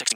tick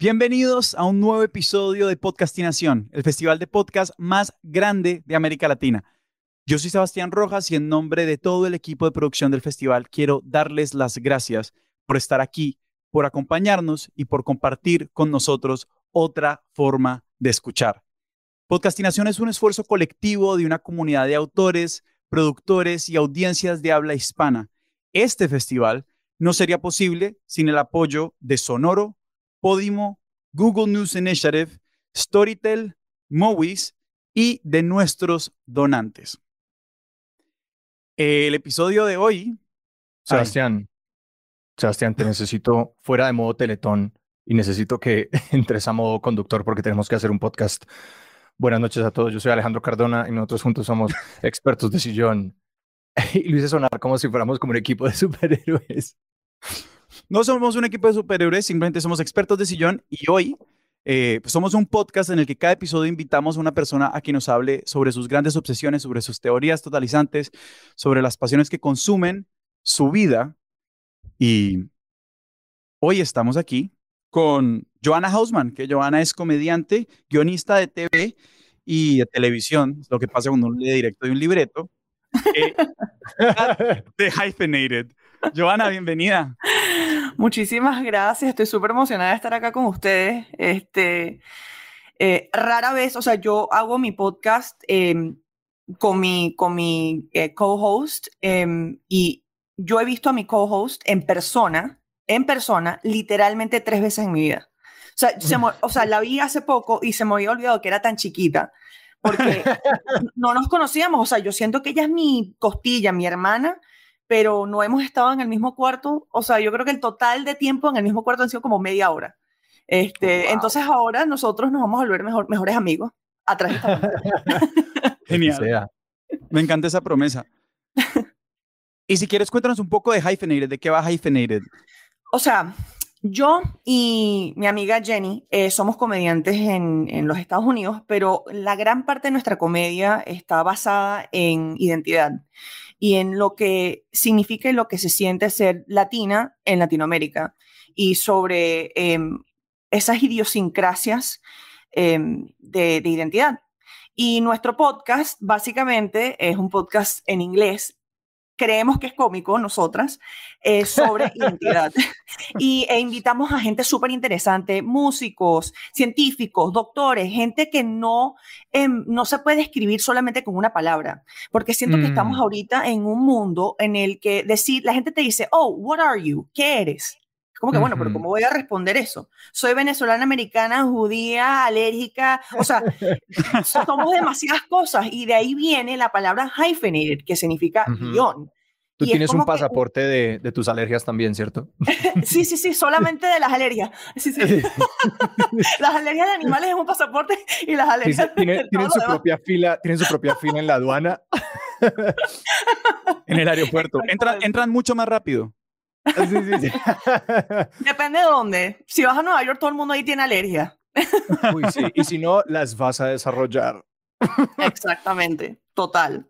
Bienvenidos a un nuevo episodio de Podcastinación, el festival de podcast más grande de América Latina. Yo soy Sebastián Rojas y en nombre de todo el equipo de producción del festival quiero darles las gracias por estar aquí, por acompañarnos y por compartir con nosotros otra forma de escuchar. Podcastinación es un esfuerzo colectivo de una comunidad de autores, productores y audiencias de habla hispana. Este festival no sería posible sin el apoyo de Sonoro, Podimo, Google News Initiative, Storytel, Movies y de nuestros donantes. El episodio de hoy. Sebastián, Sebastián, te necesito fuera de modo teletón y necesito que entres a modo conductor porque tenemos que hacer un podcast. Buenas noches a todos, yo soy Alejandro Cardona y nosotros juntos somos expertos de sillón. Y lo hice sonar como si fuéramos como un equipo de superhéroes. No somos un equipo de superhéroes, simplemente somos expertos de sillón y hoy eh, pues somos un podcast en el que cada episodio invitamos a una persona a que nos hable sobre sus grandes obsesiones, sobre sus teorías totalizantes, sobre las pasiones que consumen su vida. Y hoy estamos aquí con Joana Hausman, que Joana es comediante, guionista de TV y de televisión, lo que pasa cuando uno lee directo de un libreto, eh, de Hyphenated. Joana, bienvenida. Muchísimas gracias, estoy súper emocionada de estar acá con ustedes. Este, eh, rara vez, o sea, yo hago mi podcast em, con mi, con mi eh, co-host em, y yo he visto a mi co-host en persona, en persona, literalmente tres veces en mi vida. O sea, o sea, la vi hace poco y se me había olvidado que era tan chiquita porque no nos conocíamos. O sea, yo siento que ella es mi costilla, mi hermana, pero no hemos estado en el mismo cuarto. O sea, yo creo que el total de tiempo en el mismo cuarto han sido como media hora. Este, Entonces ahora nosotros nos vamos a volver mejor, mejores amigos atrás de esta Genial. Me encanta esa promesa. y si quieres, cuéntanos un poco de Hyphenated, ¿de qué va Hyphenated? O sea, yo y mi amiga Jenny eh, somos comediantes en, en, los Estados Unidos, pero la gran parte de nuestra comedia está basada en identidad y en lo que significa y lo que se siente ser latina en Latinoamérica y sobre em, esas idiosincrasias em, de, de identidad. Y nuestro podcast básicamente es un podcast en inglés creemos que es cómico, nosotras, eh, sobre identidad. y e invitamos a gente súper interesante, músicos, científicos, doctores, gente que no, em, no se puede escribir solamente con una palabra, porque siento que estamos mm. ahorita en un mundo en el que decir, la gente te dice, oh, what are you? ¿Qué eres? Como que, bueno, pero ¿cómo voy a responder eso? Soy venezolana, americana, judía, alérgica, o sea, somos demasiadas cosas y de ahí viene la palabra hyphenated, que significa guion. Tú tienes un pasaporte de, de, tus alergias también, ¿cierto? sí, sí, sí, solamente de las alergias. Sí, sí. las alergias de animales es un pasaporte y las alergias... tienen, su propia fila, tienen su propia fila en la aduana. en el aeropuerto. Entran, entran mucho más rápido. Sí, sí, sí. Depende de dónde. Si vas a Nueva York, todo el mundo ahí tiene alergia. Uy, sí. Y si no, las vas a desarrollar. Exactamente, total.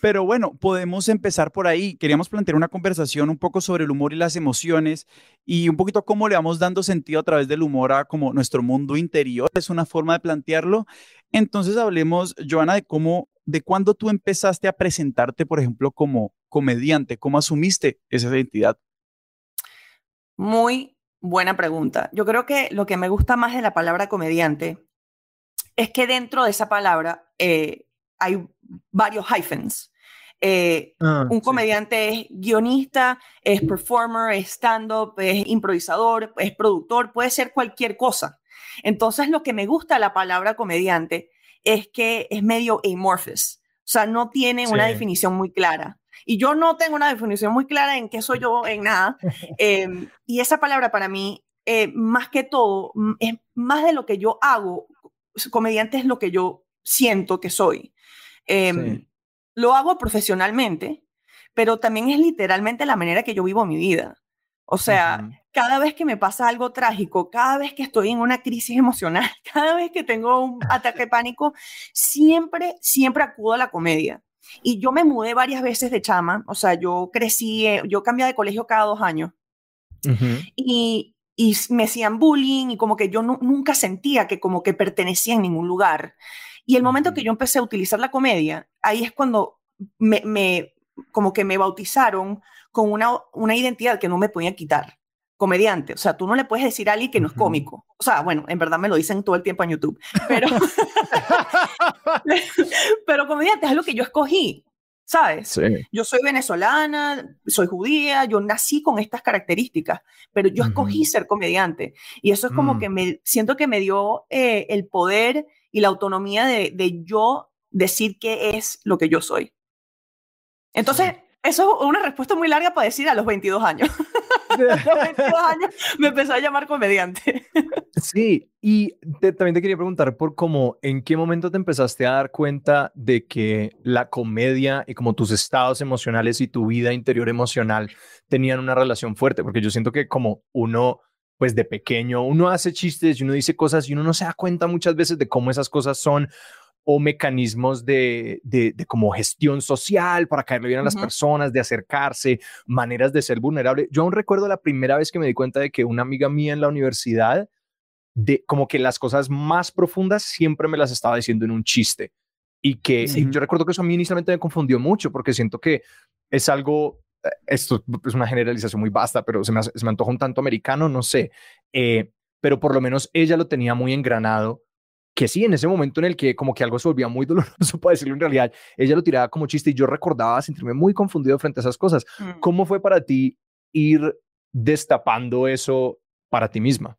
Pero bueno, podemos empezar por ahí. Queríamos plantear una conversación un poco sobre el humor y las emociones y un poquito cómo le vamos dando sentido a través del humor a como nuestro mundo interior. Es una forma de plantearlo. Entonces hablemos, Joana, de cómo, de cuándo tú empezaste a presentarte, por ejemplo, como comediante, cómo asumiste esa identidad. Muy buena pregunta. Yo creo que lo que me gusta más de la palabra comediante es que dentro de esa palabra eh, hay varios hyphens. Eh, Ah, un sí. comediante es guionista, es performer, es stand-up, es improvisador, es productor, puede ser cualquier cosa. Entonces, lo que me gusta de la palabra comediante es que es medio amorphous, o sea, no tiene una definición muy clara. Y yo no tengo una definición muy clara en qué soy yo, en nada. Eh, y esa palabra para mí, eh, más que todo, es más de lo que yo hago. Comediante es lo que yo siento que soy. Em, Sí. Lo hago profesionalmente, pero también es literalmente la manera que yo vivo mi vida. O sea, Ujú. cada vez que me pasa algo trágico, cada vez que estoy en una crisis emocional, cada vez que tengo un ataque de pánico, siempre, siempre acudo a la comedia. Y yo me mudé varias veces de chama, o sea, yo crecí, eh, yo cambiaba de colegio cada dos años y, y me hacían bullying y como que yo nu- nunca sentía que como que pertenecía en ningún lugar. Y el momento que yo empecé a utilizar la comedia, ahí es cuando me, me- como que me bautizaron con una, una identidad que no me podían quitar. Comediante, o sea, tú no le puedes decir a alguien que no es cómico. O sea, bueno, en verdad me lo dicen todo el tiempo en YouTube, pero, pero comediante es algo que yo escogí, ¿sabes? Sí. Yo soy venezolana, soy judía, yo nací con estas características, pero yo escogí Ujú. ser comediante. Y eso es como Mm. que me siento que me dio eh, el poder y la autonomía de, de yo decir qué es lo que yo soy. Entonces, eso es una respuesta muy larga para decir a los 22 años. a los 22 años me empezó a llamar comediante. Sí, y también te quería preguntar por cómo, ¿en qué momento te empezaste a dar cuenta de que la comedia y como tus estados emocionales y tu vida interior emocional tenían una relación fuerte? Porque yo siento que como uno, pues de pequeño, uno hace chistes y uno dice cosas y uno no se da cuenta muchas veces de cómo esas cosas son o mecanismos de, de, de como gestión social para caerle bien a las personas, de acercarse, maneras de ser vulnerable. Yo aún recuerdo la primera vez que me di cuenta de que una amiga mía en la universidad, de como que las cosas más profundas siempre me las estaba diciendo en un chiste. Y que Sí. y yo recuerdo que eso a mí inicialmente me confundió mucho porque siento que es algo, eh, esto es una generalización muy vasta, pero se me, hace- se me antoja un tanto americano, no sé. Eh, pero por lo menos ella lo tenía muy engranado que sí, en ese momento en el que como que algo se volvía muy doloroso, para decirlo en realidad, ella lo tiraba como chiste y yo recordaba sentirme muy confundido frente a esas cosas. Mm. ¿Cómo fue para ti ir destapando eso para ti misma?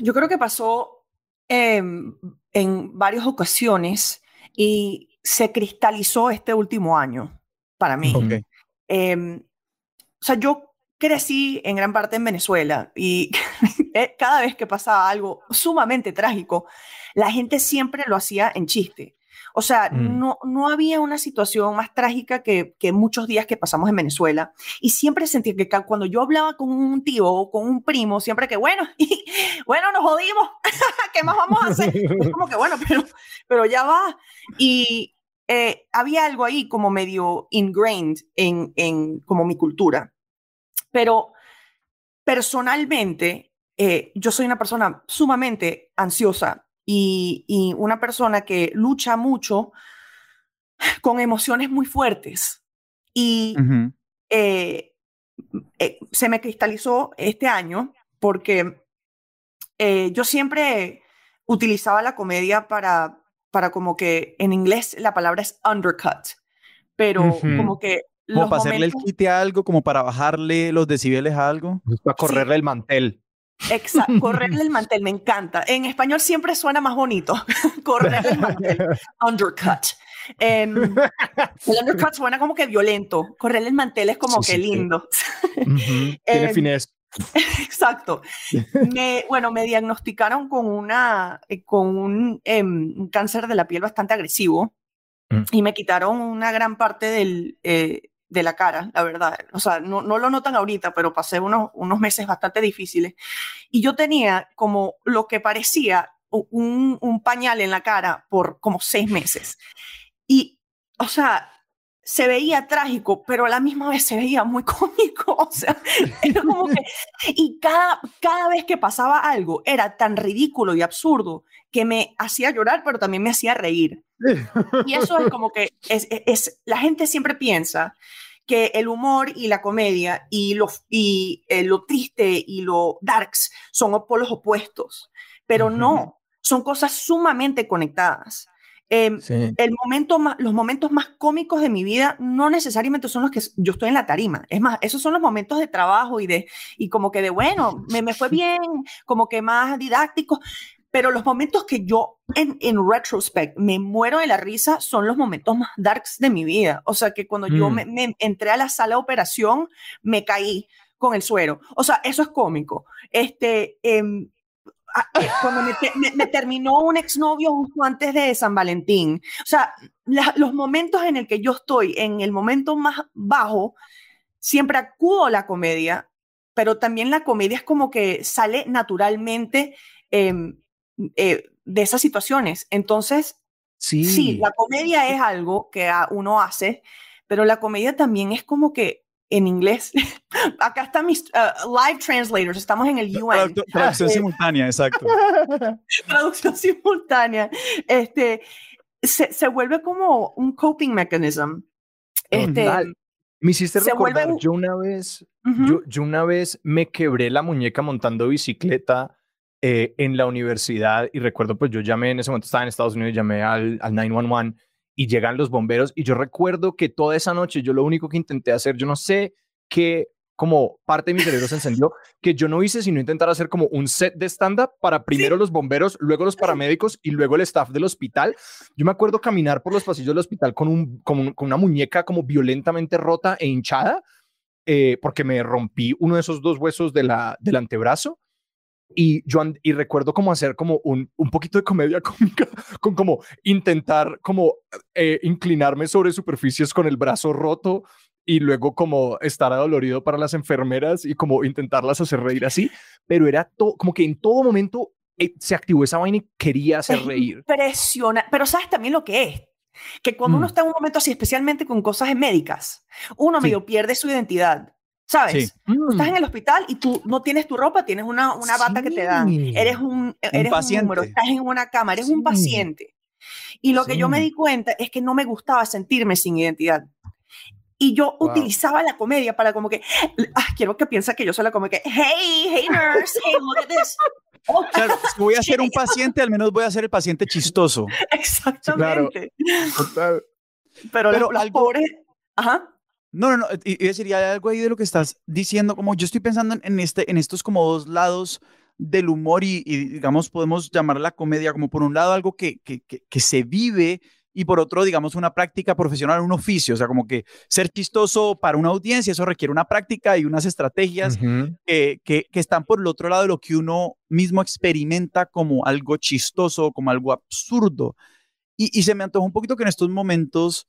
Yo creo que pasó em, en varias ocasiones y se cristalizó este último año para mí. Ok. Em, o sea, yo crecí en gran parte en Venezuela y eh, cada vez que pasaba algo sumamente trágico, la gente siempre lo hacía en chiste. O sea, Mm. no, no había una situación más trágica que, que muchos días que pasamos en Venezuela. Y siempre sentí que cuando yo hablaba con un tío o con un primo, siempre que, bueno, y, bueno, nos jodimos, ¿qué más vamos a hacer? Es como que, bueno, pero, pero ya va. Y eh, había algo ahí como medio ingrained en, en como mi cultura. Pero personalmente, eh, yo soy una persona sumamente ansiosa y, y una persona que lucha mucho con emociones muy fuertes. Y Ujú. eh, eh, se me cristalizó este año porque eh, yo siempre utilizaba la comedia para, para como que en inglés la palabra es undercut, pero Ujú. como que Como los para hacerle el momentos- quite a algo, como para bajarle los decibeles a algo. Para correrle el mantel. Exacto, correrle el mantel, me encanta. En español siempre suena más bonito. correrle el mantel, undercut. Em, el undercut suena como que violento. Correrle el mantel es como Sí, que sí, sí. lindo. Ujú. Tiene Em. Exacto. Me, bueno, me diagnosticaron con, una, eh, con un, em, un cáncer de la piel bastante agresivo Mm. y me quitaron una gran parte del, eh, de la cara, la verdad. O sea, no, no lo notan ahorita, pero pasé unos, unos meses bastante difíciles. Y yo tenía como lo que parecía un, un pañal en la cara por como seis meses. Y, o sea, se veía trágico, pero a la misma vez se veía muy cómico. O sea, era como que. Y cada, cada vez que pasaba algo era tan ridículo y absurdo que me hacía llorar, pero también me hacía reír. Y eso es como que es, es, la gente siempre piensa que el humor y la comedia y lo, y, eh, lo triste y lo darks son polos opuestos, pero no, son cosas sumamente conectadas. Em, el momento más, los momentos más cómicos de mi vida no necesariamente son los que yo estoy en la tarima. Es más, esos son los momentos de trabajo y de, y como que de, bueno, me, me fue bien, como que más didáctico. Pero los momentos que yo en, en retrospect me muero de la risa son los momentos más darks de mi vida. O sea, que cuando yo mm. me, entré a la sala de operación, me caí con el suero. O sea, eso es cómico. Este, eh, cuando me, terminó un exnovio justo antes de San Valentín. O sea, los momentos en el que yo estoy, en el momento más bajo, siempre acudo a la comedia, pero también la comedia es como que sale naturalmente em, eh, de esas situaciones. Entonces, sí. sí, la comedia es algo que uno hace, pero la comedia también es como que en inglés. Acá están mis uh, live translators, estamos en el UN. Traducción simultánea, exacto. Traducción simultánea. Este, se, se, vuelve como un coping mechanism. Este, me hiciste recordar, yo una vez, yo, yo, una vez me quebré la muñeca montando bicicleta eh, en la universidad y recuerdo, pues yo llamé, en ese momento estaba en Estados Unidos, llamé al, al 911 y llegan los bomberos y yo recuerdo que toda esa noche yo lo único que intenté hacer, yo no sé qué como parte de mi cerebro se encendió, que yo no hice sino intentar hacer como un set de stand-up para primero los bomberos, luego los paramédicos y luego el staff del hospital. Yo me acuerdo caminar por los pasillos del hospital con, un, con, una muñeca como violentamente rota e hinchada, eh, porque me rompí uno de esos dos huesos de la, del antebrazo y yo y recuerdo como hacer como un, un poquito de comedia cómica con como intentar como eh, inclinarme sobre superficies con el brazo roto y luego como estar adolorido para las enfermeras y como intentarlas hacer reír así, pero era todo como que en todo momento eh, se activó esa vaina y quería hacer reír. Impresiona, pero sabes también lo que es, que cuando uno mm. está en un momento así, especialmente con cosas médicas, uno medio pierde su identidad. ¿Sabes? Estás en mm. el hospital y tú no tienes tu ropa, tienes una, una bata que te dan. Eres un, eres un, número, estás en una cama, eres un paciente. Y lo que yo me di cuenta es que no me gustaba sentirme sin identidad. Y yo utilizaba la comedia para como que, ah, quiero que piensa que yo soy la como que, hey, hey nurse, hey, look at this. claro, si voy a ser un paciente, al menos voy a ser el paciente chistoso. Exactamente. claro. Pero, Pero las, pobres, ajá. No, no, no, y, decir, hay algo ahí de lo que estás diciendo, como yo estoy pensando en, este, en estos como dos lados del humor y, digamos, podemos llamar la comedia como por un lado algo que, que, que, se vive y por otro, digamos, una práctica profesional, un oficio, o sea, como que ser chistoso para una audiencia, eso requiere una práctica y unas estrategias que, que, están por el otro lado de lo que uno mismo experimenta como algo chistoso, como algo absurdo. Y, y se me antoja un poquito que en estos momentos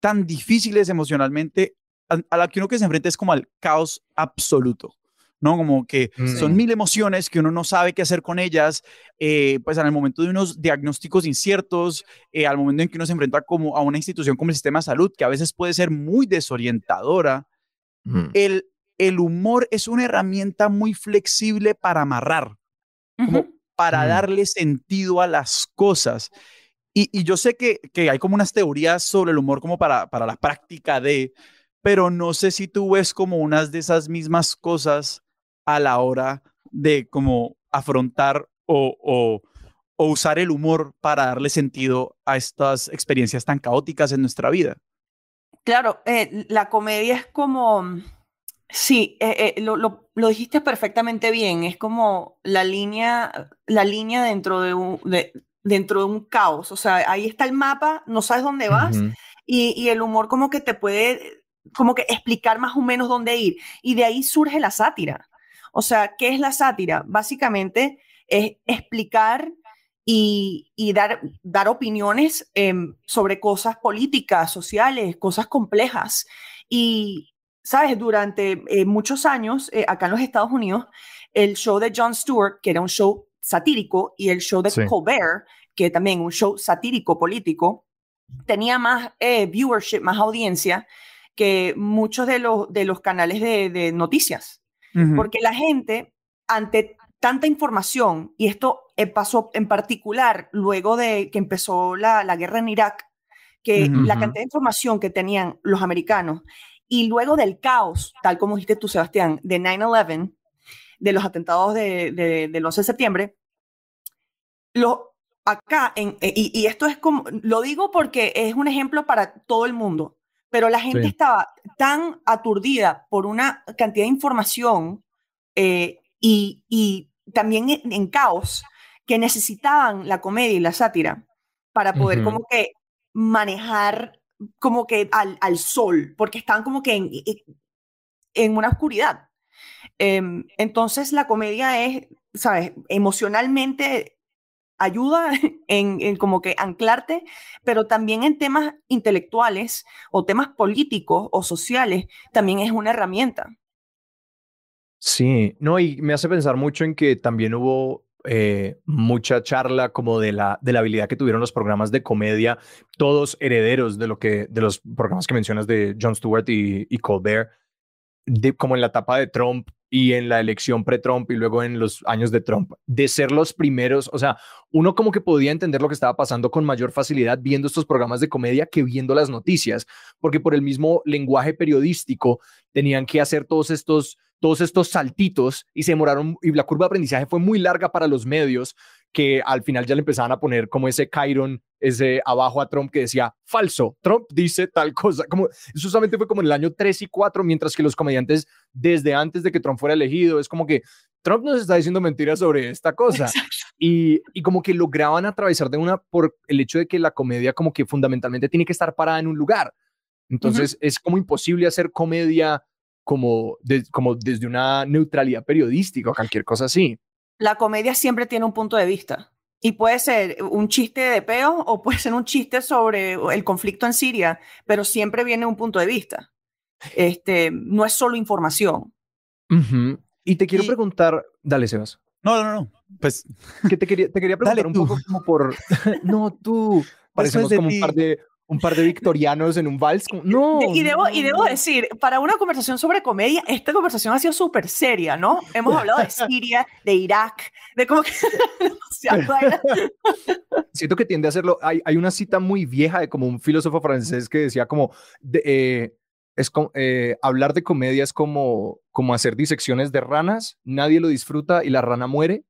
tan difíciles emocionalmente a, la que uno que se enfrenta es como al caos absoluto. ¿no? Como que son mil emociones que uno no sabe qué hacer con ellas, eh, pues en el momento de unos diagnósticos inciertos, eh, al momento en que uno se enfrenta como a una institución como el sistema de salud, que a veces puede ser muy desorientadora, el, el humor es una herramienta muy flexible para amarrar, como para darle sentido a las cosas. Y, yo sé que, hay como unas teorías sobre el humor como para, para la práctica de, pero no sé si tú ves como unas de esas mismas cosas a la hora de como afrontar o, o, usar el humor para darle sentido a estas experiencias tan caóticas en nuestra vida. Claro, eh, la comedia es como, sí, eh, eh, lo, lo, lo, dijiste perfectamente bien, es como la línea, la línea dentro de, un, de, dentro de un caos. O sea, ahí está el mapa, no sabes dónde vas y, y, el humor como que te puede como que explicar más o menos dónde ir. Y de ahí surge la sátira. O sea, ¿qué es la sátira? Básicamente es explicar y, y dar, dar opiniones em, sobre cosas políticas, sociales, cosas complejas. Y, sabes, durante eh, muchos años, eh, acá en los Estados Unidos, el show de Jon Stewart, que era un show satírico, y el show de Sí. Colbert, que también un show satírico político, tenía más eh, viewership, más audiencia que muchos de los, de los canales de, de noticias. Ujú. Porque la gente, ante tanta información, y esto eh, pasó en particular luego de que empezó la, la guerra en Irak, que Ujú. la cantidad de información que tenían los americanos, y luego del caos, tal como dijiste tú, Sebastián, de 9-11, de los atentados de, de- del 11 de septiembre, lo, acá, en, eh, y, y esto es como, lo digo porque es un ejemplo para todo el mundo, pero la gente Sí. estaba tan aturdida por una cantidad de información eh, y, y también en, en caos que necesitaban la comedia y la sátira para poder Ujú. como que manejar como que al, al sol, porque estaban como que en, en una oscuridad. Em, entonces la comedia es, ¿sabes? Emocionalmente ayuda en, como que anclarte, pero también en temas intelectuales o temas políticos o sociales, también es una herramienta. Sí, no, y me hace pensar mucho en que también hubo eh, mucha charla como de la, de la habilidad que tuvieron los programas de comedia, todos herederos de lo que, de los programas que mencionas de Jon Stewart y Colbert, de, como en la etapa de Trump y en la elección pre-Trump y luego en los años de Trump, de ser los primeros, o sea, uno como que podía entender lo que estaba pasando con mayor facilidad viendo estos programas de comedia que viendo las noticias, porque por el mismo lenguaje periodístico tenían que hacer todos estos todos estos saltitos y se demoraron y la curva de aprendizaje fue muy larga para los medios que al final ya le empezaban a poner como ese Chiron, ese abajo a Trump que decía falso, Trump dice tal cosa, como eso solamente fue como en el año 3 y 4, mientras que los comediantes desde antes de que Trump fuera elegido, es como que Trump nos está diciendo mentiras sobre esta cosa. Y, y como que lograban atravesar de una por el hecho de que la comedia como que fundamentalmente tiene que estar parada en un lugar. Entonces es como imposible hacer comedia como, de- como desde una neutralidad periodística o cualquier cosa así. La comedia siempre tiene un punto de vista. Y puede ser un chiste de peo o puede ser un chiste sobre el conflicto en Siria, pero siempre viene un punto de vista. Este, no es solo información. Y te quiero Y- preguntar, dale, Sebas, No, no, no. Pues que te quería, te quería Dale preguntar un poco como por, no, tú, parecemos como un par de, un par de victorianos en un vals, no. Y, debo, y debo decir, para una conversación sobre comedia, esta conversación ha sido súper seria, ¿no? Hemos hablado de Siria, de Irak, de cómo que... siento que tiende a hacerlo. Hay, hay una cita muy vieja de como un filósofo francés que decía como, de, eh, es como, eh, hablar de comedia es como, como hacer disecciones de ranas, nadie lo disfruta y la rana muere.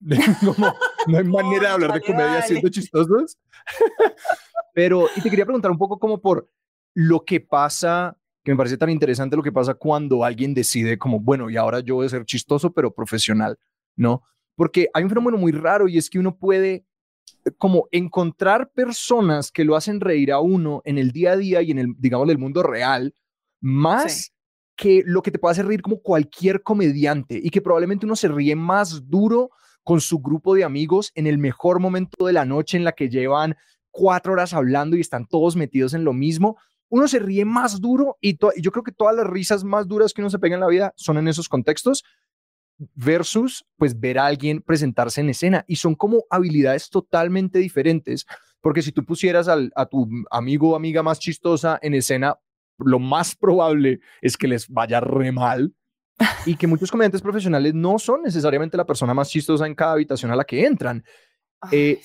Como, no hay manera de hablar de comedia siendo chistosos. Pero, y te quería preguntar un poco como por lo que pasa, que me parece tan interesante lo que pasa cuando alguien decide como, bueno, y ahora yo voy a ser chistoso, pero profesional, ¿no? Porque hay un fenómeno muy raro y es que uno puede como encontrar personas que lo hacen reír a uno en el día a día y en el, digamos, el mundo real, más Sí. que lo que te puede hacer reír como cualquier comediante y que probablemente uno se ríe más duro con su grupo de amigos en el mejor momento de la noche en la que llevan cuatro horas hablando y están todos metidos en lo mismo. Uno se ríe más duro y, yo creo que todas las risas más duras que uno se pega en la vida son en esos contextos versus pues ver a alguien presentarse en escena y son como habilidades totalmente diferentes porque si tú pusieras al- a tu amigo o amiga más chistosa en escena lo más probable es que les vaya re mal y que muchos comediantes profesionales no son necesariamente la persona más chistosa en cada habitación a la que entran Eh,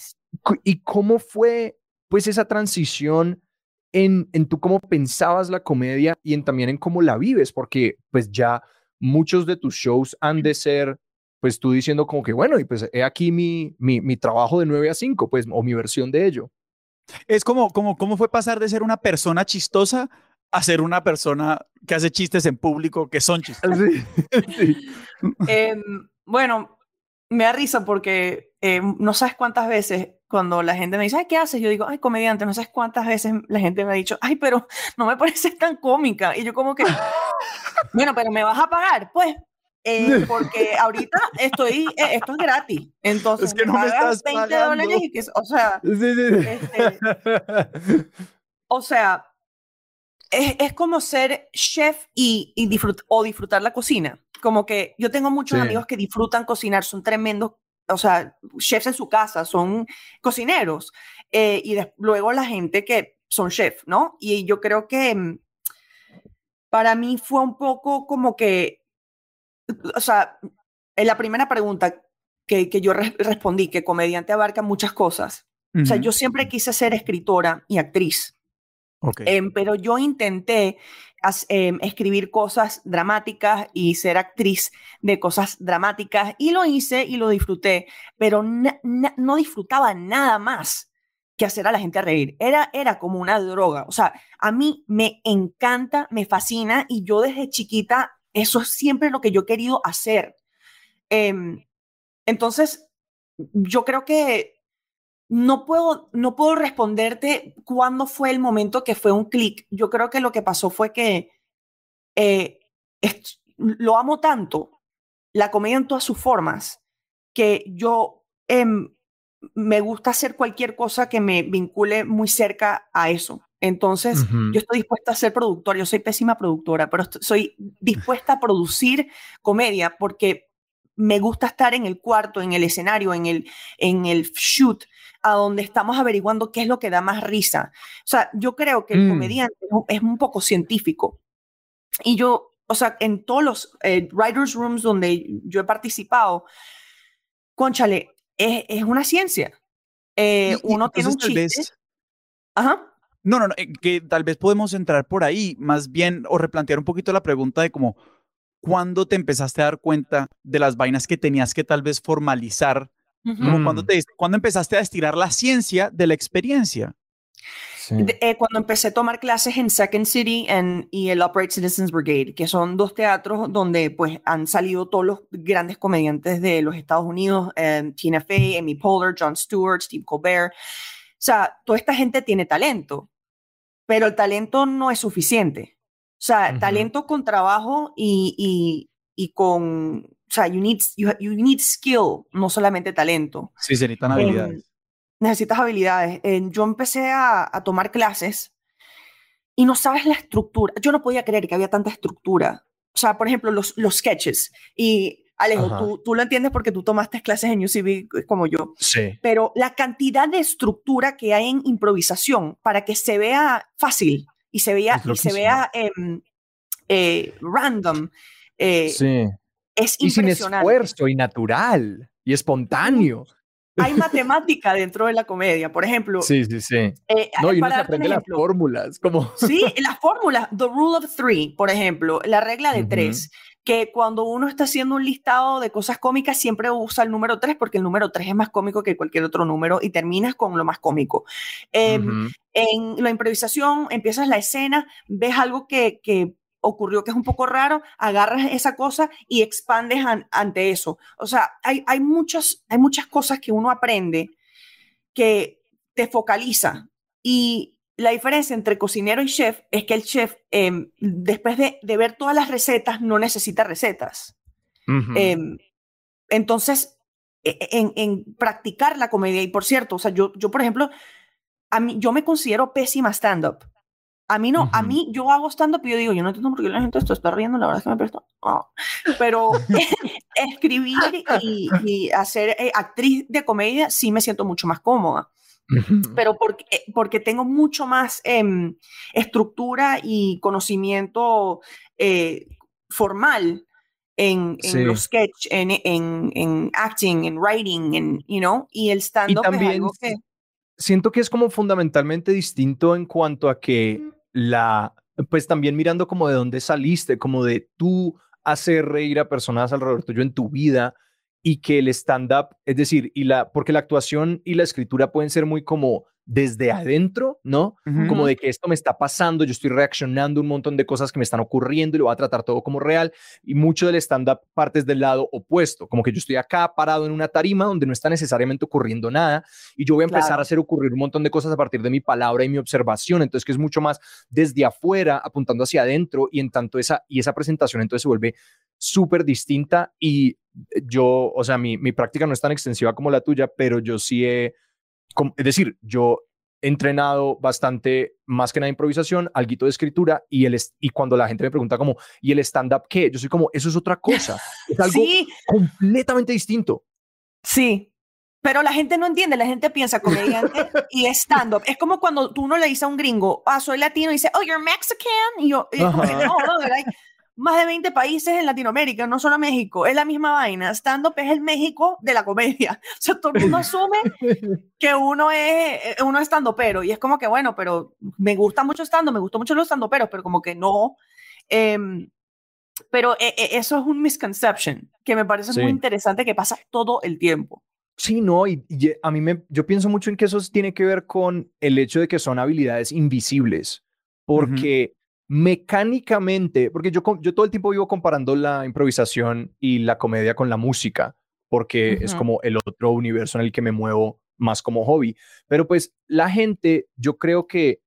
¿Y cómo fue pues esa transición en, en tú cómo pensabas la comedia y en también en cómo la vives? Porque pues ya muchos de tus shows han de ser pues tú diciendo como que bueno, y pues he aquí mi, mi, mi trabajo de 9 a 5, pues, o mi versión de ello. es como, como, ¿cómo fue pasar de ser una persona chistosa a ser una persona que hace chistes en público que son chistosos? Sí. Em, bueno, me da risa porque em, no sabes cuántas veces cuando la gente me dice, ay, ¿qué haces? Yo digo, ay, comediante, no sabes cuántas veces la gente me ha dicho, ay, pero no me pareces tan cómica. Y yo como que, bueno, pero me vas a pagar, pues. eh, porque ahorita estoy, eh, esto es gratis. Entonces, Es que no me pagas estás 20 pagando. dólares y que, o sea, Sí, sí, sí. Este, o sea, es, es como ser chef y, y disfrut- o disfrutar la cocina. Como que yo tengo muchos amigos que disfrutan cocinar, son tremendos, o sea, chefs en su casa, son cocineros. Eh, y luego la gente que son chef, ¿no? Y yo creo que mm, para mí fue un poco como que, o sea, en la primera pregunta que, que yo re- respondí, que comediante abarca muchas cosas. O sea, yo siempre quise ser escritora y actriz. Ok. Em, pero yo intenté em, escribir cosas dramáticas y ser actriz de cosas dramáticas y lo hice y lo disfruté, pero no disfrutaba nada más que hacer a la gente reír. Era, era como una droga. O sea, a mí me encanta, me fascina y yo desde chiquita, eso es siempre lo que yo he querido hacer. Em, entonces, yo creo que no puedo, no puedo responderte cuándo fue el momento que fue un clic. Yo creo que lo que pasó fue que eh, lo amo tanto, la comedia en todas sus formas, que yo em, me gusta hacer cualquier cosa que me vincule muy cerca a eso. Entonces, yo estoy dispuesta a ser productora. Yo soy pésima productora, pero soy dispuesta a producir comedia porque me gusta estar en el cuarto, en el escenario, en el, en el shoot, a donde estamos averiguando qué es lo que da más risa. O sea, yo creo que el Mm. comediante es un- poco científico. Y yo, o sea, en todos los eh, writers' rooms donde yo he participado, conchale, es, es una ciencia. Eh, Y- y uno tiene un chiste. vez- Ajá. No, no, no, eh, que tal vez podemos entrar por ahí, más bien, o replantear un poquito la pregunta de cómo, ¿cuándo te empezaste a dar cuenta de las vainas que tenías que tal vez formalizar? ujú. Como Mm. cuando te, cuando empezaste a estirar la ciencia de la experiencia. Sí. De- eh, cuando empecé a tomar clases en Second City en- y el Upright Citizens Brigade, que son dos teatros donde pues han salido todos los grandes comediantes de los Estados Unidos, eh, Tina Fey, Amy Poehler, Jon Stewart, Steve Colbert. O sea, toda esta gente tiene talento, pero el talento no es suficiente. O sea, Ujú. talento con trabajo y, y, y con, o sea, you need, you, you need skill, no solamente talento Sí, se necesitan Em, habilidades. necesitas habilidades. Eh, yo empecé a, a tomar clases y no sabes la estructura. Yo no podía creer que había tanta estructura. O sea, por ejemplo, los, los sketches. Y Alejo, tú, tú lo entiendes porque tú tomaste clases en UCB como yo. Sí. Pero la cantidad de estructura que hay en improvisación para que se vea fácil y se vea, Es y se vea em, eh, random eh, Sí. es Y sin esfuerzo y natural y espontáneo. Hay matemática dentro de la comedia. Por ejemplo, Sí, sí, sí. eh, No, y uno se aprende las fórmulas, como... Sí, las fórmulas, the rule of three, por ejemplo, la regla de Ujú. tres, que cuando uno está haciendo un listado de cosas cómicas siempre usa el número tres porque el número tres es más cómico que cualquier otro número y terminas con lo más cómico. Em. En la improvisación empiezas la escena, ves algo que, que ocurrió que es un poco raro, agarras esa cosa y expandes an- ante eso. O sea, hay, hay, muchas, hay muchas cosas que uno aprende que te focaliza. Y la diferencia entre cocinero y chef es que el chef, em, después de, de ver todas las recetas, no necesita recetas. Em, entonces, e- en, en practicar la comedia, y por cierto, o sea, yo, yo por ejemplo, a mí, yo me considero pésima stand-up. A mí no, a mí yo hago stand-up y yo digo, yo no entiendo por qué la gente esto está riendo, la verdad es que me presto. Pero escribir y, y hacer eh, actriz de comedia sí me siento mucho más cómoda. Pero porque, eh, porque tengo mucho más em, estructura y conocimiento eh, formal en, en Sí. los sketch, en, en, en acting, en writing, en, you know, y el stand-up es también algo que... siento que es como fundamentalmente distinto en cuanto a que la, pues también mirando como de dónde saliste, como de tú hacer reír a personas alrededor tuyo en tu vida y que el stand-up, es decir, y la, porque la actuación y la escritura pueden ser muy como desde adentro, ¿no? Como de que esto me está pasando, yo estoy reaccionando a un montón de cosas que me están ocurriendo y lo voy a tratar todo como real. Y mucho del stand-up partes del lado opuesto, como que yo estoy acá parado en una tarima donde no está necesariamente ocurriendo nada y yo voy a empezar Claro. a hacer ocurrir un montón de cosas a partir de mi palabra y mi observación. Entonces, que es mucho más desde afuera, apuntando hacia adentro y en tanto esa, y esa presentación entonces se vuelve súper distinta y yo, o sea, mi, mi práctica no es tan extensiva como la tuya, pero yo sí he, es decir, yo entrenado bastante, más que nada improvisación, algo de escritura, y, el, y cuando la gente me pregunta como, ¿y el stand-up qué? Yo soy como, eso es otra cosa, es algo completamente distinto. Sí, pero la gente no entiende, la gente piensa comediante y stand-up. Es como cuando tú uno le dice a un gringo, ah, soy latino, y dice, oh, you're Mexican. Y yo, no, no, hay más de 20 países en Latinoamérica, no solo México, es la misma vaina. Stand-up es el México de la comedia. O sea, todo el mundo asume que uno es, eh, uno es stand pero y es como que, bueno, pero me gusta mucho stand me gustó mucho los stand pero pero como que no. Em, pero eh, eh, eso es un misconception que me parece muy interesante que pasa todo el tiempo. Sí, no, y, a mí me, yo pienso mucho en que eso tiene que ver con el hecho de que son habilidades invisibles, porque mecánicamente, porque yo, yo todo el tiempo vivo comparando la improvisación y la comedia con la música, porque es como el otro universo en el que me muevo más como hobby, pero pues la gente, yo creo que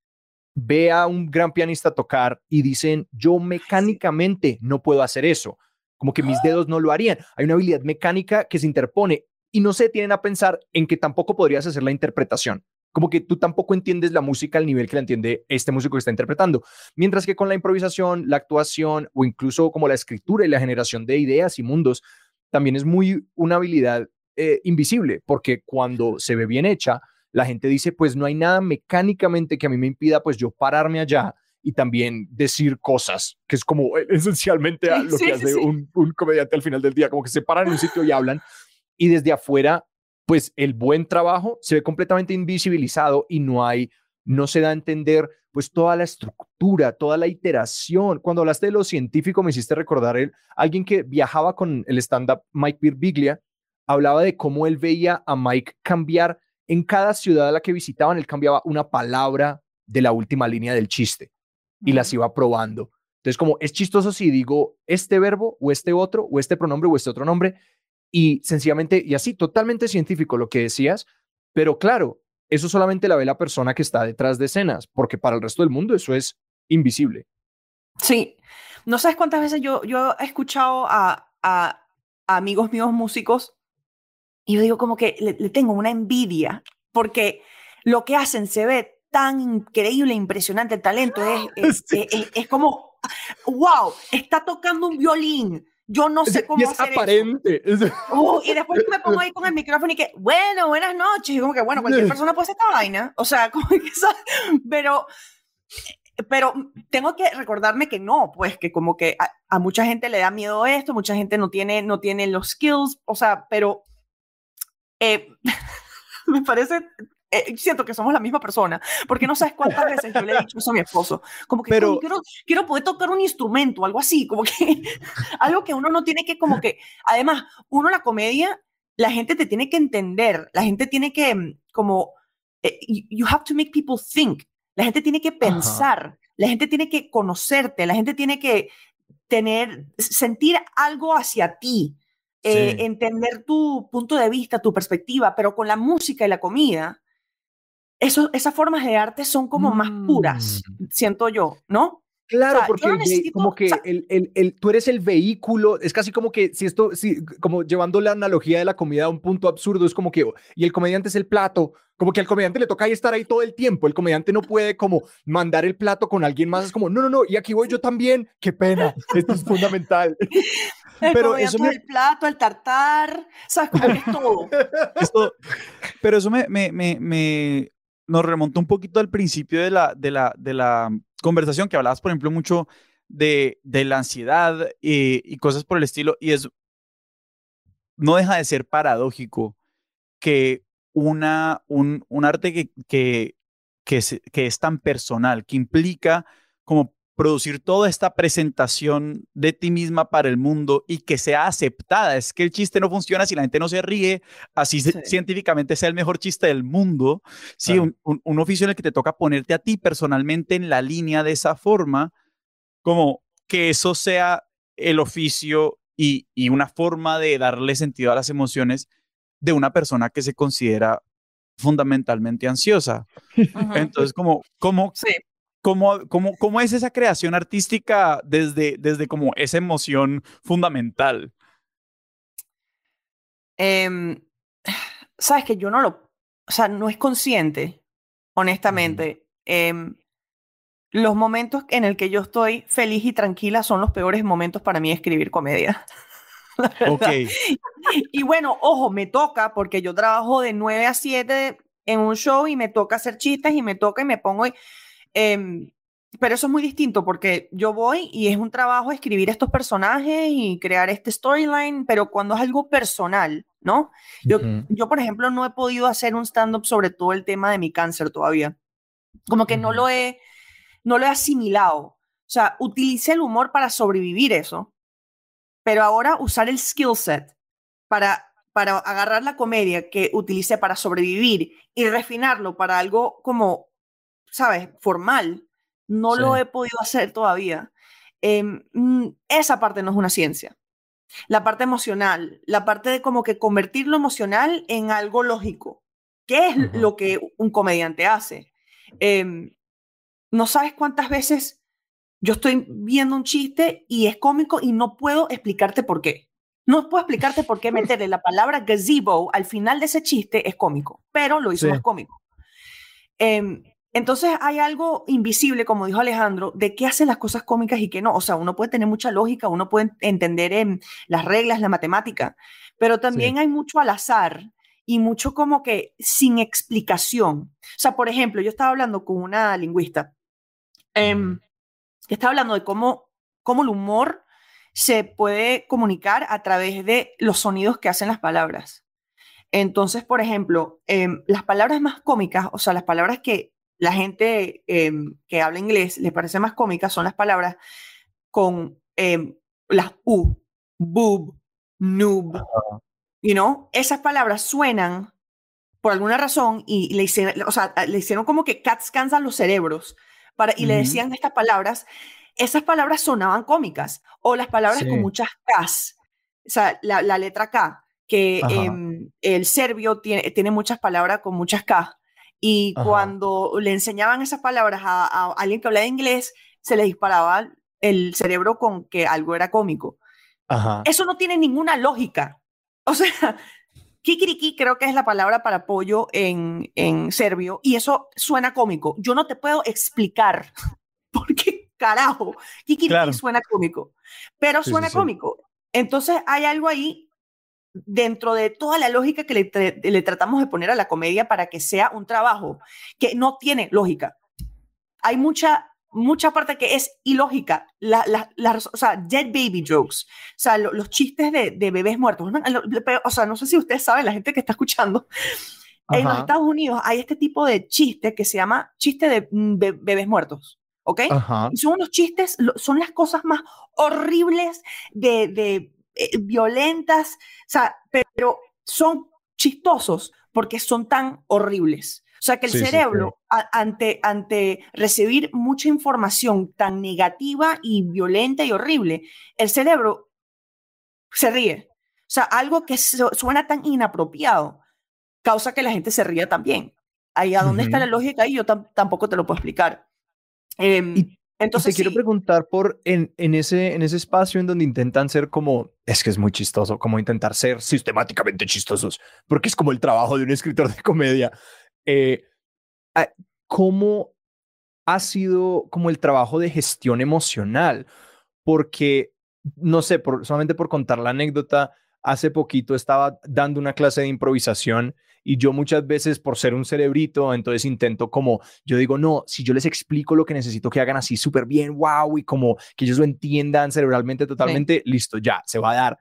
ve a un gran pianista tocar y dicen, yo mecánicamente no puedo hacer eso, como que mis dedos no lo harían. Hay una habilidad mecánica que se interpone y no se tienen a pensar en que tampoco podrías hacer la interpretación. Como que tú tampoco entiendes la música al nivel que la entiende este músico que está interpretando. Mientras que con la improvisación, la actuación o incluso como la escritura y la generación de ideas y mundos, también es muy una habilidad eh, invisible, porque cuando se ve bien hecha, la gente dice, pues no hay nada mecánicamente que a mí me impida pues yo pararme allá y también decir cosas, que es como esencialmente lo que hace Un, un, comediante al final del día, como que se paran en un sitio y hablan. Y desde afuera, pues el buen trabajo se ve completamente invisibilizado y no hay, no se da a entender pues toda la estructura, toda la iteración. Cuando hablaste de lo científico, me hiciste recordar el, alguien que viajaba con el stand-up Mike Birbiglia, hablaba de cómo él veía a Mike cambiar en cada ciudad a la que visitaban, él cambiaba una palabra de la última línea del chiste y las iba probando. Entonces, como es chistoso si digo este verbo o este otro o este pronombre o este otro nombre y sencillamente, y así, totalmente científico lo que decías, pero claro, eso solamente la ve la persona que está detrás de escenas, porque para el resto del mundo eso es invisible. Sí, no sabes cuántas veces yo, yo he escuchado a, a, amigos míos músicos y yo digo como que le, tengo una envidia, porque lo que hacen se ve tan increíble, impresionante, el talento es, es, es como, wow, está tocando un violín, yo no sé cómo y es aparente. Uh, y después me pongo ahí con el micrófono y que, bueno, buenas noches. Y como que, bueno, cualquier persona puede hacer esta vaina. O sea, como que, pero, pero tengo que recordarme que no, pues que como que a, mucha gente le da miedo esto, mucha gente no tiene, no tiene los skills, o sea, pero eh, me parece eh, siento que somos la misma persona, porque no sabes cuántas veces yo le he dicho eso a mi esposo, como que Pero, quiero, quiero poder tocar un instrumento, algo así, como que algo que uno no tiene que, como que, además, uno la comedia, la gente te tiene que entender, la gente tiene que, mm, como, eh, you have to make people think, la gente tiene que pensar, la gente tiene que conocerte, la gente tiene que tener, sentir algo hacia ti. Eh, entender tu punto de vista, tu perspectiva, pero con la música y la comida, eso, esas formas de arte son como más puras, mm. siento yo, ¿no? Claro, porque como que el, el, el, tú eres el vehículo, es casi como que si esto, si, como llevando la analogía de la comida a un punto absurdo, es como que, y el comediante es el plato, como que al comediante le toca ahí estar ahí todo el tiempo, el comediante no puede como mandar el plato con alguien más, es como, no, no, no, y aquí voy yo también, qué pena, esto es fundamental. El pero eso me... el plato, el tartar, sabes como es todo. Esto, pero eso me, me, me nos remontó un poquito al principio de la, de la, de la conversación que hablabas, por ejemplo, mucho de, de la ansiedad y, cosas por el estilo. Y es, no deja de ser paradójico que una, un, un arte que, que, que, que es tan personal, que implica como producir toda esta presentación de ti misma para el mundo y que sea aceptada. Es que el chiste no funciona si la gente no se ríe, así científicamente sea el mejor chiste del mundo. Sí, un, un, oficio en el que te toca ponerte a ti personalmente en la línea de esa forma, como que eso sea el oficio y, y una forma de darle sentido a las emociones de una persona que se considera fundamentalmente ansiosa. Entonces, como, como, sí. ¿Cómo, cómo, cómo es esa creación artística desde, desde como esa emoción fundamental? Em, Sabes que yo no lo, o sea, no es consciente. honestamente. Em, los momentos en el que yo estoy feliz y tranquila son los peores momentos para mí escribir comedia. Ok. Y bueno, ojo, me toca porque yo trabajo de 9 a 7 en un show y me toca hacer chistes y me toca y me pongo... Eh, pero eso es muy distinto porque yo voy y es un trabajo escribir estos personajes y crear este storyline, pero cuando es algo personal, ¿no? Yo, yo por ejemplo, no he podido hacer un stand-up sobre todo el tema de mi cáncer todavía. Como que no, lo he, no lo he asimilado. O sea, utilicé el humor para sobrevivir eso, pero ahora usar el skill set para, para agarrar la comedia que utilicé para sobrevivir y refinarlo para algo como, ¿sabes?, formal no lo he podido hacer todavía. Mm, esa parte no es una ciencia. La parte emocional, la parte de como que convertir lo emocional en algo lógico. ¿Qué es lo que un comediante hace? Em, no sabes cuántas veces yo estoy viendo un chiste y es cómico y no puedo explicarte por qué. No puedo explicarte por qué meterle la palabra gazebo al final de ese chiste es cómico, pero lo hizo más cómico. Em, entonces hay algo invisible, como dijo Alejandro, de qué hacen las cosas cómicas y qué no. O sea, uno puede tener mucha lógica, uno puede entender en las reglas, la matemática, pero también hay mucho al azar y mucho como que sin explicación. O sea, por ejemplo, yo estaba hablando con una lingüista em, que estaba hablando de cómo, cómo el humor se puede comunicar a través de los sonidos que hacen las palabras. Entonces, por ejemplo, em, las palabras más cómicas, o sea, las palabras que la gente em, que habla inglés les parece más cómica son las palabras con em, las U, boob, noob, you know, esas palabras suenan por alguna razón y le hicieron, o sea, le hicieron como que cats cansan los cerebros para, y le decían estas palabras, esas palabras sonaban cómicas o las palabras con muchas Ks, o sea, la, letra K, que em, el serbio tiene, tiene muchas palabras con muchas K y cuando le enseñaban esas palabras a, alguien que hablaba inglés, se le disparaba el cerebro con que algo era cómico. Eso no tiene ninguna lógica. O sea, kikiriki creo que es la palabra para pollo en, en serbio y eso suena cómico. Yo no te puedo explicar por qué carajo kikiriki suena cómico, pero suena cómico. Entonces hay algo ahí dentro de toda la lógica que le, tratamos de poner a la comedia para que sea un trabajo que no tiene lógica. Hay mucha, mucha parte que es ilógica. La, o sea, dead baby jokes, o sea, los chistes de, bebés muertos. O sea, no sé si ustedes saben, la gente que está escuchando, en los Estados Unidos hay este tipo de chiste que se llama chiste de mm, bebés muertos. ¿Ok? Y son unos chistes, son las cosas más horribles de eh, violentas, o sea, pero son chistosos porque son tan horribles. O sea, que el cerebro, ante, ante recibir mucha información tan negativa y violenta y horrible, el cerebro se ríe. O sea, algo que suena tan inapropiado causa que la gente se ría también. Ahí a dónde está la lógica ahí yo tampoco te lo puedo explicar. Em, entonces, te quiero preguntar por en, en, ese, en ese espacio en donde intentan ser como, es que es muy chistoso, como intentar ser sistemáticamente chistosos, porque es como el trabajo de un escritor de comedia. Eh, ¿Cómo ha sido como el trabajo de gestión emocional? Porque, no sé, por, solamente por contar la anécdota, hace poquito estaba dando una clase de improvisación y yo muchas veces por ser un cerebrito, entonces intento como, yo digo, no, si yo les explico lo que necesito que hagan así súper bien, wow, y como que ellos lo entiendan cerebralmente totalmente, listo, ya, se va a dar.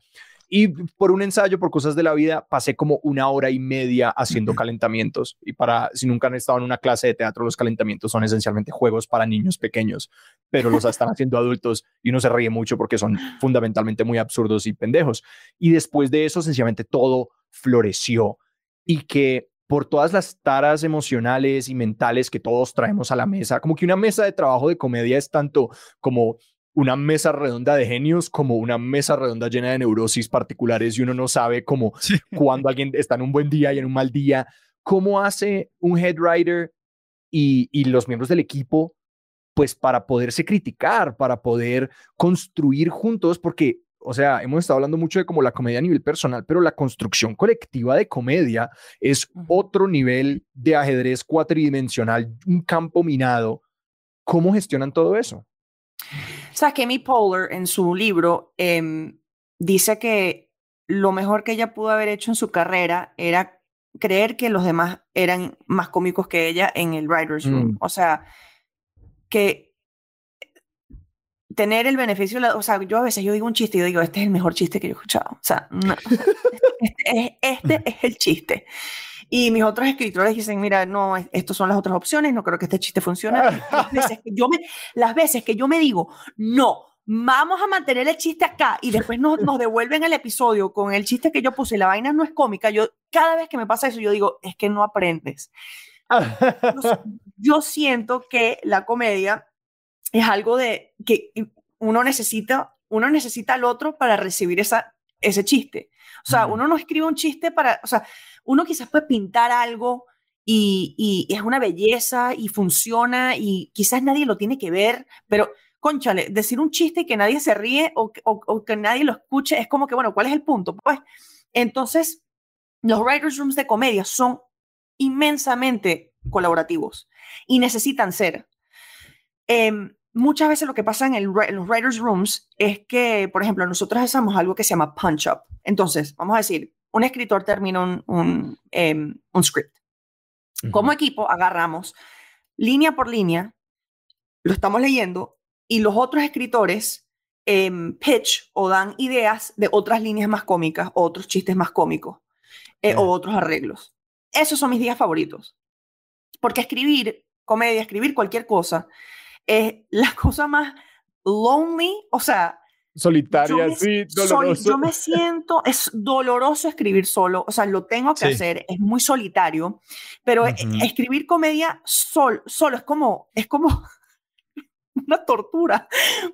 Y por un ensayo, por cosas de la vida, pasé como una hora y media haciendo calentamientos. Y para, si nunca han estado en una clase de teatro, los calentamientos son esencialmente juegos para niños pequeños, pero los están haciendo adultos y uno se ríe mucho porque son fundamentalmente muy absurdos y pendejos. Y después de eso, sencillamente todo floreció y que por todas las taras emocionales y mentales que todos traemos a la mesa, como que una mesa de trabajo de comedia es tanto como una mesa redonda de genios como una mesa redonda llena de neurosis particulares y uno no sabe cómo cuando alguien está en un buen día y en un mal día. ¿Cómo hace un head writer y, y los miembros del equipo pues para poderse criticar, para poder construir juntos, porque o sea, hemos estado hablando mucho de como la comedia a nivel personal, pero la construcción colectiva de comedia es otro nivel de ajedrez cuatridimensional, un campo minado. ¿Cómo gestionan todo eso? O sea, Amy Poehler en su libro em, dice que lo mejor que ella pudo haber hecho en su carrera era creer que los demás eran más cómicos que ella en el writer's room. Mm. O sea, que tener el beneficio, o sea, yo a veces yo digo un chiste y yo digo, este es el mejor chiste que yo he escuchado. O sea, este, este, es el chiste. Y mis otros escritores dicen, mira, no, estas son las otras opciones, no creo que este chiste funcione. Las veces que yo me, las veces que yo me digo, no, vamos a mantener el chiste acá y después nos, nos devuelven el episodio con el chiste que yo puse, la vaina no es cómica, yo cada vez que me pasa eso, yo digo, es que no aprendes. yo siento que la comedia es algo de que uno necesita, uno necesita al otro para recibir esa, ese chiste. O sea, uno no escribe un chiste para, o sea, uno quizás puede pintar algo y, y, es una belleza y funciona y quizás nadie lo tiene que ver, pero conchale, decir un chiste y que nadie se ríe o, o, que nadie lo escuche es como que, bueno, ¿cuál es el punto? Pues entonces, los writers' rooms de comedia son inmensamente colaborativos y necesitan ser. Em, muchas veces lo que pasa en, el, los writers' rooms es que, por ejemplo, nosotros hacemos algo que se llama punch-up. Entonces, vamos a decir, un escritor termina un, un, em, script. Como equipo, agarramos línea por línea, lo estamos leyendo y los otros escritores em, pitch o dan ideas de otras líneas más cómicas o otros chistes más cómicos eh, o otros arreglos. Esos son mis días favoritos. Porque escribir comedia, escribir cualquier cosa, es la cosa más lonely, o sea, solitaria, sí, doloroso. yo me siento, es doloroso escribir solo, o sea, lo tengo que hacer, es muy solitario, pero e, escribir comedia sol, solo es como, es como una tortura,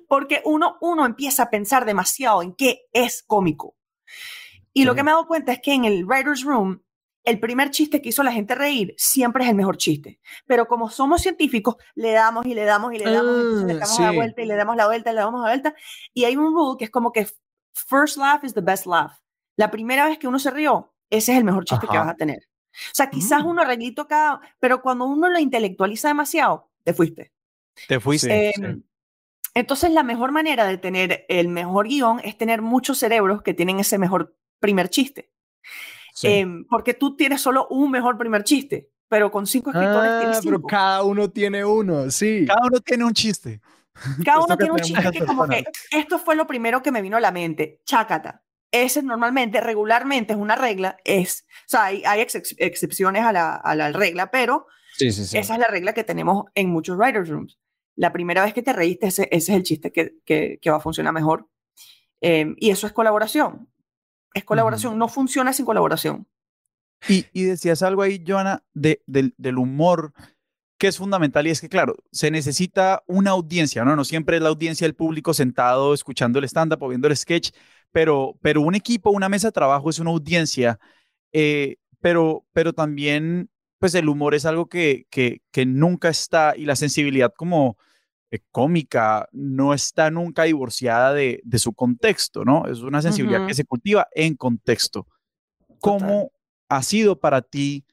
porque uno, uno empieza a pensar demasiado en qué es cómico. Y lo que me he dado cuenta es que en el writer's room el primer chiste que hizo la gente reír siempre es el mejor chiste. Pero como somos científicos, le damos y le damos y le damos, y le ah, la vuelta y le damos la vuelta y le damos la vuelta. Y hay un rule que es como que first laugh is the best laugh. La primera vez que uno se rió, ese es el mejor chiste que vas a tener. O sea, quizás mm. uno arreglito cada, pero cuando uno lo intelectualiza demasiado, te fuiste. Te fuiste. Em, entonces, la mejor manera de tener el mejor guion es tener muchos cerebros que tienen ese mejor primer chiste. Em, porque tú tienes solo un mejor primer chiste, pero con cinco escritores ah, tienes cinco. Pero cada uno tiene uno, sí. Cada uno tiene un chiste. Cada uno tiene un chiste que como que esto fue lo primero que me vino a la mente. Chácata. Ese normalmente, regularmente es una regla, es, o sea, hay, excepciones a la, a la, regla, pero esa es la regla que tenemos en muchos writers' rooms. La primera vez que te reíste, ese, ese es el chiste que, que, que va a funcionar mejor. Em, y eso es colaboración es colaboración, no funciona sin colaboración. Y, y decías algo ahí, Joana, de, del humor que es fundamental y es que, claro, se necesita una audiencia, ¿no? No siempre es la audiencia del público sentado escuchando el stand-up o viendo el sketch, pero, pero un equipo, una mesa de trabajo es una audiencia, eh, pero, pero también, pues el humor es algo que, que, que nunca está y la sensibilidad como eh, cómica no está nunca divorciada de, de, su contexto, ¿no? Es una sensibilidad que se cultiva en contexto. ¿Cómo ha sido para ti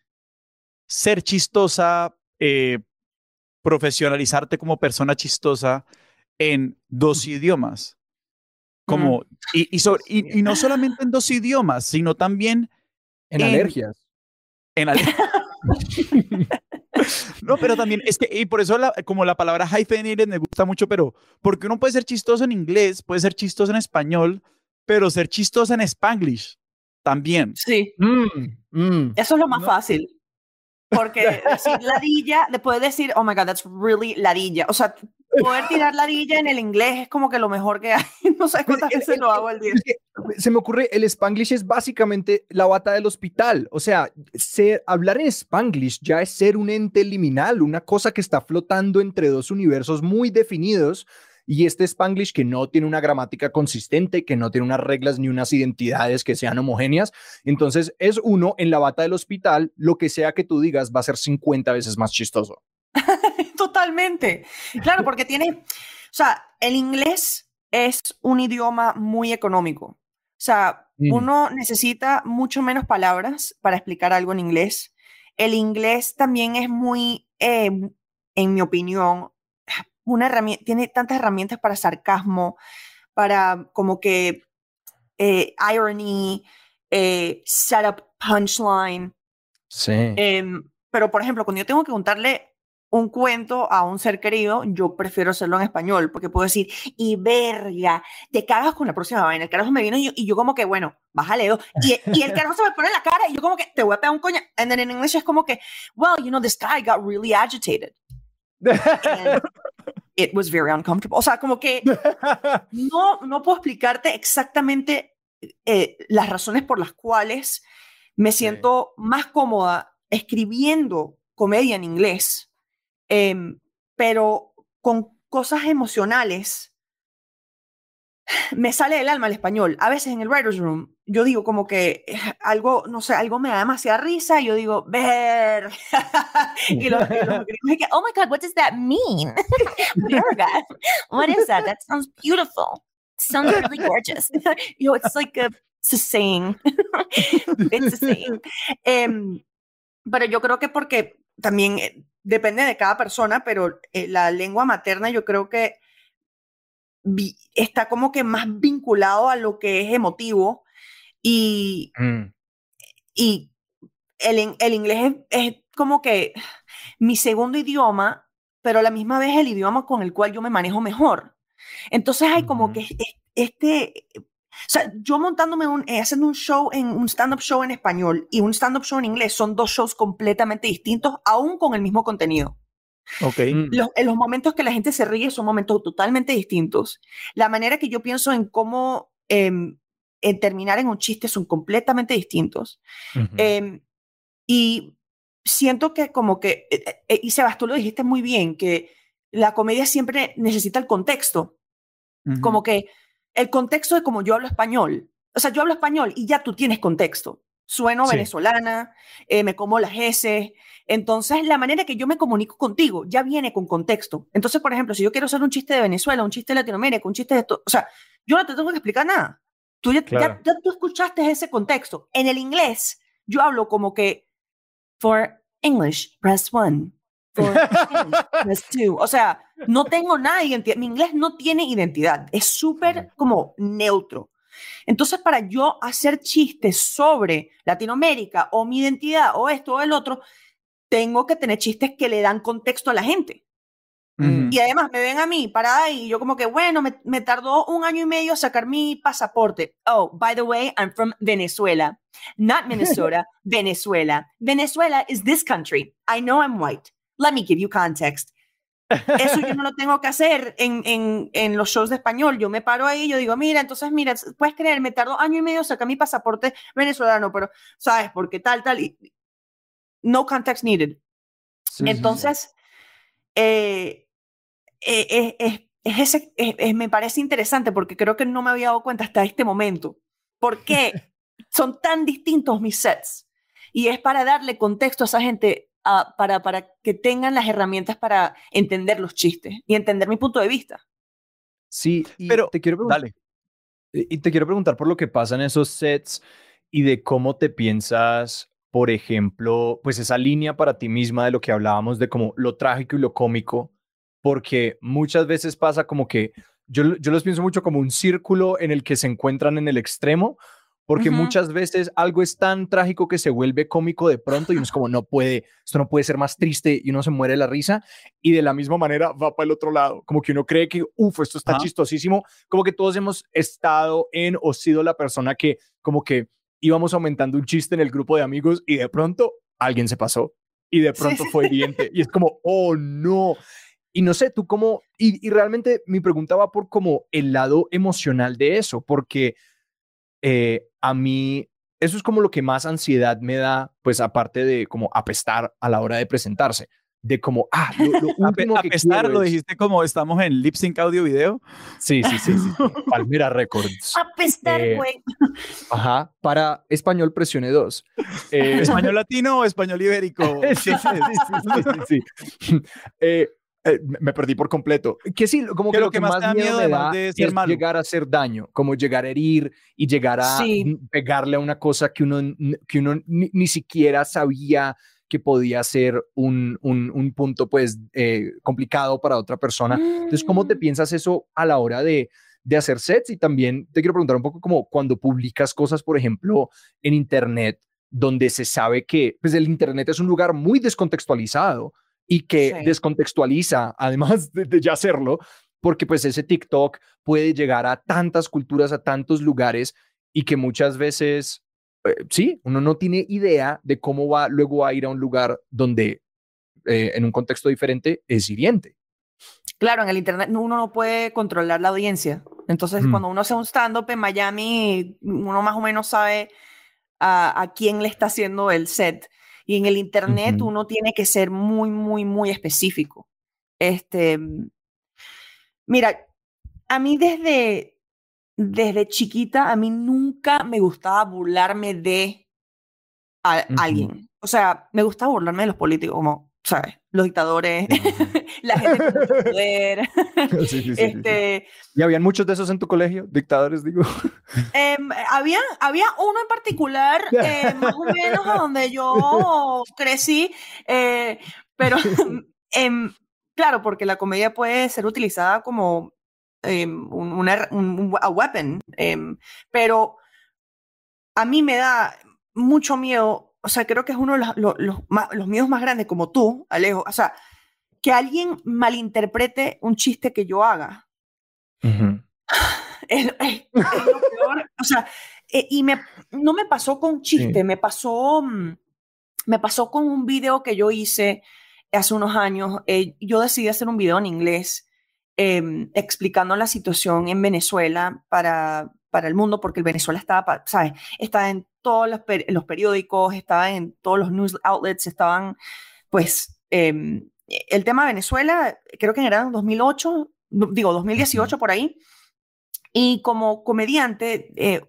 ser chistosa, eh, profesionalizarte como persona chistosa en dos idiomas? Como, y, y, y, no solamente en dos idiomas, sino también en, alergias. En alergias. No, pero también es que, y por eso como la palabra hyphenated me gusta mucho, pero porque uno puede ser chistoso en inglés, puede ser chistoso en español, pero ser chistoso en spanglish también. Sí. Mm, mm. Eso es lo más fácil. Porque decir ladilla, después de decir, oh my God, that's really ladilla. O sea, poder tirar ladilla en el inglés es como que lo mejor que hay. No sé cuántas veces lo hago al día. Se me ocurre, el spanglish es básicamente la bata del hospital. O sea, ser, hablar en spanglish ya es ser un ente liminal, una cosa que está flotando entre dos universos muy definidos y este Spanglish que no tiene una gramática consistente, que no tiene unas reglas ni unas identidades que sean homogéneas. Entonces es uno en la bata del hospital, lo que sea que tú digas va a ser 50 veces más chistoso. Totalmente. Claro, porque tiene, o sea, el inglés es un idioma muy económico. O sea, Mm. uno necesita mucho menos palabras para explicar algo en inglés. El inglés también es muy, eh, en mi opinión, una herramienta, tiene tantas herramientas para sarcasmo, para como que eh, irony, eh, setup, punchline. Sí. Em, pero, por ejemplo, cuando yo tengo que contarle un cuento a un ser querido, yo prefiero hacerlo en español, porque puedo decir, y verga, te cagas con la próxima vaina. El carajo me vino y yo, y yo como que, bueno, bájale dos. Y, y el carajo se me pone en la cara y yo como que, te voy a pegar un coño. And then in English es como que, well, you know, this guy got really agitated. And it was very uncomfortable. O sea, como que no, no puedo explicarte exactamente eh, las razones por las cuales me siento más cómoda escribiendo comedia en inglés, em, pero con cosas emocionales me sale del alma el español. A veces en el writer's room yo digo como que eh, algo, no sé, algo me da demasiada risa y yo digo, ver. y los, y los que, oh my God, what does that mean? Verga. What is that? That sounds beautiful. Sounds really gorgeous. you know, it's like a, it's a saying. it's a saying. Em, pero yo creo que porque también eh, depende de cada persona, pero eh, la lengua materna yo creo que vi- está como que más vinculado a lo que es emotivo y, Mm, y el, el inglés es, es como que mi segundo idioma, pero a la misma vez el idioma con el cual yo me manejo mejor. Entonces hay como que es- este, o sea, yo montándome un, eh, haciendo un show en un stand-up show en español y un stand-up show en inglés son dos shows completamente distintos, aún con el mismo contenido. Ok. mm, Los, en los momentos que la gente se ríe son momentos totalmente distintos. La manera que yo pienso en cómo em, en terminar en un chiste son completamente distintos. ujú. Em, y siento que como que, eh, eh, y Sebas, tú lo dijiste muy bien, que la comedia siempre necesita el contexto, Ujú. como que el contexto de como yo hablo español. O sea, yo hablo español y ya tú tienes contexto. Sueno Sí. venezolana, eh, me como las S. Entonces, la manera que yo me comunico contigo ya viene con contexto. Entonces, por ejemplo, si yo quiero hacer un chiste de Venezuela, un chiste de Latinoamérica, un chiste de esto, o sea, yo no te tengo que explicar nada. Tú ya, ya- Claro. ya tú escuchaste ese contexto. En el inglés, yo hablo como que, for English, press one. For two. O sea, no tengo nada de identidad. Mi inglés no tiene identidad. Es súper como neutro. Entonces, para yo hacer chistes sobre Latinoamérica o mi identidad o esto o el otro, tengo que tener chistes que le dan contexto a la gente. Y además me ven a mí parada y yo como que, bueno, me, me tardó un año y medio sacar mi pasaporte. Oh, by the way, I'm from Venezuela. Not Minnesota, Venezuela. Venezuela is this country. I know I'm white. Let me give you context. Eso yo no lo tengo que hacer en, en, en los shows de español. Yo me paro ahí y yo digo, mira, entonces, mira, puedes creer, me tardó año y medio sacar mi pasaporte venezolano, pero, ¿sabes? Porque tal, tal. Y, no context needed. Sí, sí, sí. Entonces, eh, eh, eh, es ese, eh, me parece interesante porque creo que no me había dado cuenta hasta este momento. ¿Por qué son tan distintos mis sets? Y es para darle contexto a esa gente, ah, para, para que tengan las herramientas para entender los chistes y entender mi punto de vista. Sí, y Pero, te quiero preguntar, Dale. y te quiero preguntar por lo que pasa en esos sets y de cómo te piensas, por ejemplo, pues esa línea para ti misma de lo que hablábamos de como lo trágico y lo cómico, porque muchas veces pasa como que yo, yo los pienso mucho como un círculo en el que se encuentran en el extremo, porque muchas veces algo es tan trágico que se vuelve cómico de pronto y uno es como, no puede, esto no puede ser más triste y uno se muere de la risa y de la misma manera va para el otro lado, como que uno cree que, uff, esto está chistosísimo, como que todos hemos estado en o sido la persona que como que íbamos aumentando un chiste en el grupo de amigos y de pronto alguien se pasó y de pronto sí, fue evidente y es como, oh no. Y no sé, tú cómo, y, y realmente mi pregunta va por como el lado emocional de eso, porque eh, a mí eso es como lo que más ansiedad me da, pues aparte de como apestar a la hora de presentarse, de como, ah, lo, lo Ape- último a que quiero lo es- dijiste como estamos en lip sync audio video. Sí, sí, sí, sí, sí, Palmera Records. Apestar, Eh, güey. Ajá, para español presione 2. Eh, ¿Español latino o español ibérico? sí, sí, sí, sí, sí, sí. Eh, eh, me perdí por completo. Que sí, como que, lo, que, más, miedo, me da es llegar a hacer daño, como llegar a herir y llegar a pegarle a una cosa que uno, que uno ni, siquiera sabía que podía ser un, un, punto pues eh, complicado para otra persona. Entonces, ¿cómo te mm. piensas eso a la hora de, de hacer sets? Y también te quiero preguntar un poco como cuando publicas cosas, por ejemplo, en Internet, donde se sabe que pues el Internet es un lugar muy descontextualizado y que descontextualiza, además de, ya hacerlo, porque pues ese TikTok puede llegar a tantas culturas, a tantos lugares y que muchas veces, eh, sí, uno no tiene idea de cómo va luego a ir a un lugar donde eh, en un contexto diferente es hiriente. Claro, en el Internet uno no puede controlar la audiencia. Entonces, cuando uno hace un stand-up en Miami, uno más o menos sabe a, a quién le está haciendo el set. Y en el Internet uno tiene que ser muy, muy, muy específico. Este, mira, a mí desde, desde chiquita, a mí nunca me gustaba burlarme de alguien. O sea, me gustaba burlarme de los políticos, como, ¿sabes? Los dictadores, la gente con mucho poder. este, ¿Y habían muchos de esos en tu colegio? Dictadores, digo. Em, había, había uno en particular, eh, más o menos a donde yo crecí, eh, pero em, claro, porque la comedia puede ser utilizada como em, un, una, un, weapon, pero a mí me da mucho miedo, o sea, creo que es uno de los, los, los, los miedos más grandes, como tú, Alejo, o sea, que alguien malinterprete un chiste que yo haga. es, lo peor. O sea, eh, y me, no me pasó con chiste, me pasó, mm, me pasó con un video que yo hice hace unos años. Eh, yo decidí hacer un video en inglés em, explicando la situación en Venezuela para, para el mundo, porque el Venezuela estaba, ¿sabes? Estaba en todos los, los, periódicos, estaba en todos los news outlets, estaban, pues, eh, el tema de Venezuela, creo que era en 2008, digo 2018 por ahí, y como comediante, eh,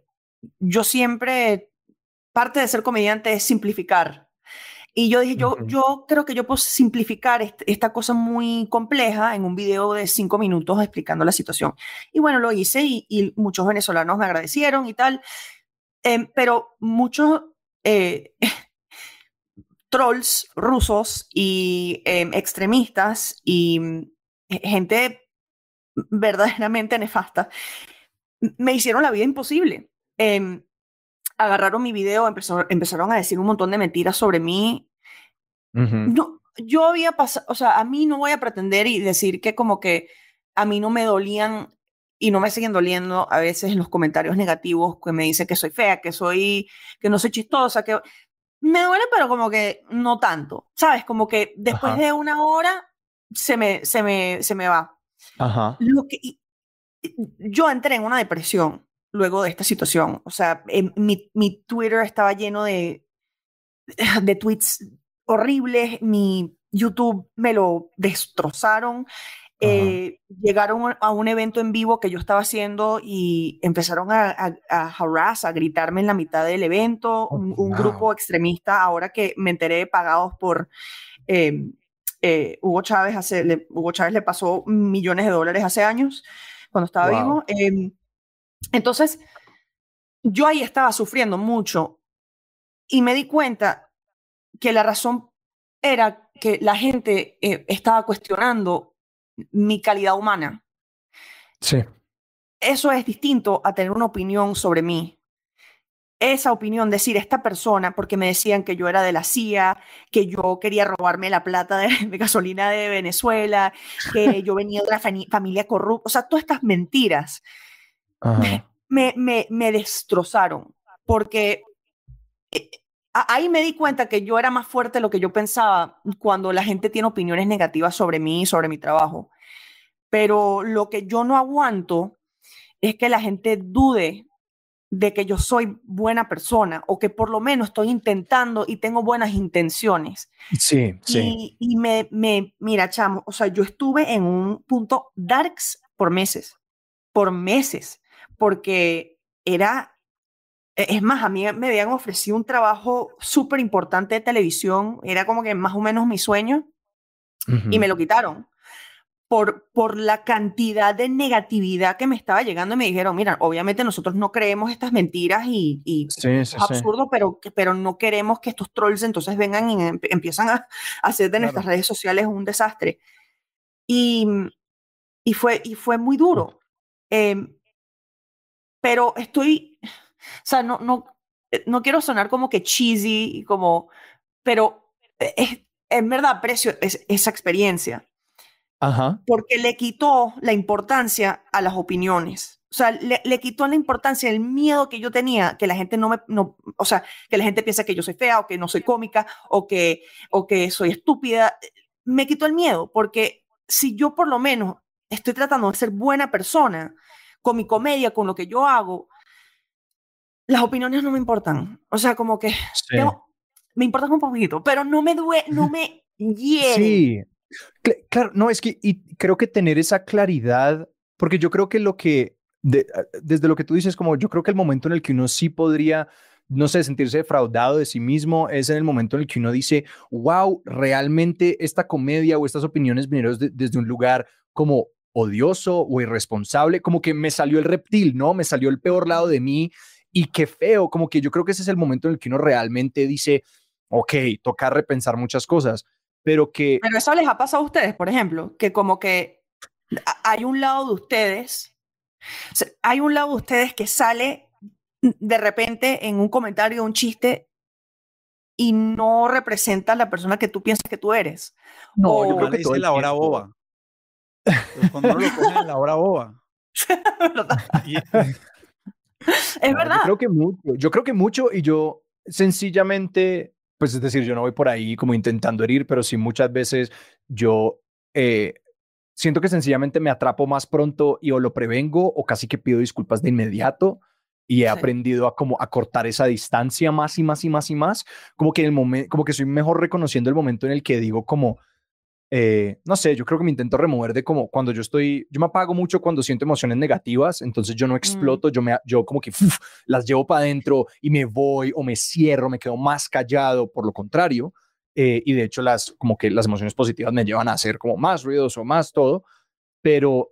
yo siempre, parte de ser comediante es simplificar. Y yo dije, yo, yo creo que yo puedo simplificar esta cosa muy compleja en un video de cinco minutos explicando la situación. Y bueno, lo hice y, muchos venezolanos me agradecieron y tal. Em, pero muchos eh, trolls rusos y em, extremistas y mm, gente verdaderamente nefasta me hicieron la vida imposible. Em, agarraron mi video, empezaron a decir un montón de mentiras sobre mí. no, yo había pasado, o sea, a mí no voy a pretender y decir que como que a mí no me dolían y no me siguen doliendo a veces en los comentarios negativos que me dicen que soy fea, que soy, que no soy chistosa, que me duele, pero como que no tanto, ¿sabes? Como que después de una hora se me, se me, se me va. Ajá. Lo que, yo entré en una depresión luego de esta situación. O sea, mi, mi Twitter estaba lleno de, de tweets horribles, mi YouTube me lo destrozaron. Eh, llegaron a un evento en vivo que yo estaba haciendo y empezaron a, a, a harass, a gritarme en la mitad del evento. Oh, un, grupo extremista, ahora que me enteré, pagados por em, eh, Hugo Chávez. Hace, le, Hugo Chávez le pasó millones de dólares hace años, cuando estaba vivo. Entonces, yo ahí estaba sufriendo mucho y me di cuenta que la razón era que la gente eh, estaba cuestionando mi calidad humana. Sí. Eso es distinto a tener una opinión sobre mí. Esa opinión, decir, esta persona, porque me decían que yo era de la CIA, que yo quería robarme la plata de, gasolina de Venezuela, que yo venía de una familia corrupta, o sea, todas estas mentiras me, me, me destrozaron, porque eh, ahí me di cuenta que yo era más fuerte de lo que yo pensaba cuando la gente tiene opiniones negativas sobre mí y sobre mi trabajo. Pero lo que yo no aguanto es que la gente dude de que yo soy buena persona o que por lo menos estoy intentando y tengo buenas intenciones. Sí, sí. Y, me, me, mira, chamo, o sea, yo estuve en un punto darks por meses, por meses, porque era e-, es más, a mí me habían ofrecido un trabajo súper importante de televisión, era como que más o menos mi sueño, y me lo quitaron. por, por la cantidad de negatividad que me estaba llegando y me dijeron, mira, obviamente nosotros no creemos estas mentiras y, y es absurdo, pero, pero no queremos que estos trolls entonces vengan y em, empiezan a, hacer de nuestras redes sociales un desastre. Y, y, fue, y fue muy duro. Em, pero estoy, o sea, no, no, eh, no quiero sonar como que cheesy, como, pero eh, es, en verdad aprecio esa experiencia. Ajá. Porque le quitó la importancia a las opiniones. O sea, le, le, quitó la importancia, el miedo que yo tenía, que la gente no me, no, o sea, que la gente piensa que yo soy fea o que no soy cómica o que, o que soy estúpida. Me quitó el miedo, porque si yo por lo menos estoy tratando de ser buena persona con mi comedia, con lo que yo hago, las opiniones no me importan. O sea, como que me importan un poquito, pero no me duele, no me hiere. Sí, claro, no, es que y creo que tener esa claridad, porque yo creo que lo que, desde lo que tú dices, como yo creo que el momento en el que uno sí podría no sé, sentirse defraudado de sí mismo es en el momento en el que uno dice, wow, realmente esta comedia o estas opiniones vinieron desde un lugar como odioso o irresponsable, como que me salió el reptil, ¿no? Me salió el peor lado de mí y qué feo, como que yo creo que ese es el momento en el que uno realmente dice, ok, toca repensar muchas cosas, pero que... Pero eso les ha pasado a ustedes, por ejemplo, que como que hay un lado de ustedes, hay un lado de ustedes que sale de repente en un comentario, un chiste, y no representa a la persona que tú piensas que tú eres. No, yo creo que dice la hora boba. Cuando uno lo pone en la hora boba. es verdad. Yo creo que mucho, yo creo que mucho y yo sencillamente, pues es decir, yo no voy por ahí como intentando herir, pero sí muchas veces yo eh, siento que sencillamente me atrapo más pronto y o lo prevengo o casi que pido disculpas de inmediato y he aprendido a como a cortar esa distancia más y más y más y más, como que en el momento, como que soy mejor reconociendo el momento en el que digo como, eh, no sé, yo creo que me intento remover de como cuando yo estoy, yo me apago mucho cuando siento emociones negativas, entonces yo no mm. exploto, yo, me, yo como que las llevo para adentro y me voy o me cierro, me quedo más callado, por lo contrario, eh, y de hecho las, como que las emociones positivas me llevan a hacer como más ruidoso, más todo, pero,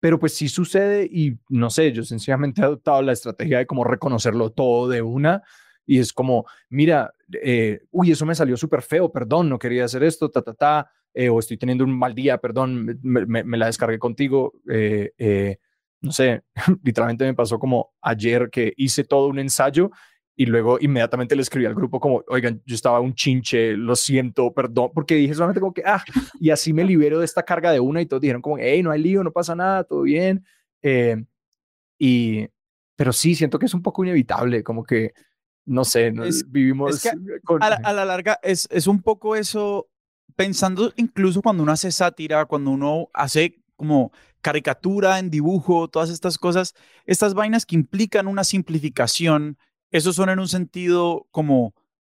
pero pues sí sucede y no sé, yo sencillamente he adoptado la estrategia de como reconocerlo todo de una y es como, mira, eh, uy, eso me salió súper feo, perdón, no quería hacer esto, ta, ta, ta, eh, o estoy teniendo un mal día, perdón, me, la descargué contigo. Eh, eh, no sé, literalmente me pasó como ayer que hice todo un ensayo y luego inmediatamente le escribí al grupo como, oigan, yo estaba un chinche, lo siento, perdón, porque dije solamente como que, ah, y así me libero de esta carga de una y todos dijeron como, hey, no hay lío, no pasa nada, todo bien. y, pero sí, siento que es un poco inevitable, como que, no sé, vivimos... a, la, a, la, larga es, es un poco eso pensando incluso cuando uno hace sátira, cuando uno hace como caricatura en dibujo, todas estas cosas, estas vainas que implican una simplificación, esos son en un sentido como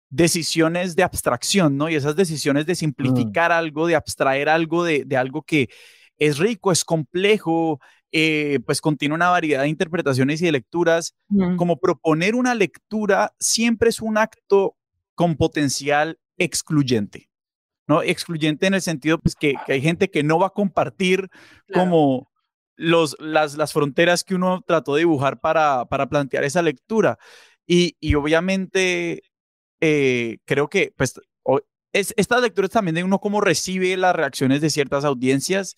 decisiones de abstracción, ¿no? Y esas decisiones de mm. simplificar algo, de abstraer algo, de, de, algo que es rico, es complejo, eh, pues contiene una variedad de interpretaciones y de lecturas, como proponer una lectura siempre es un acto con potencial excluyente. ¿no? Excluyente en el sentido pues, que, hay gente que no va a compartir como los, las, las fronteras que uno trató de dibujar para, para plantear esa lectura. Y, y obviamente eh, creo que pues, es, estas lecturas también de uno cómo recibe las reacciones de ciertas audiencias,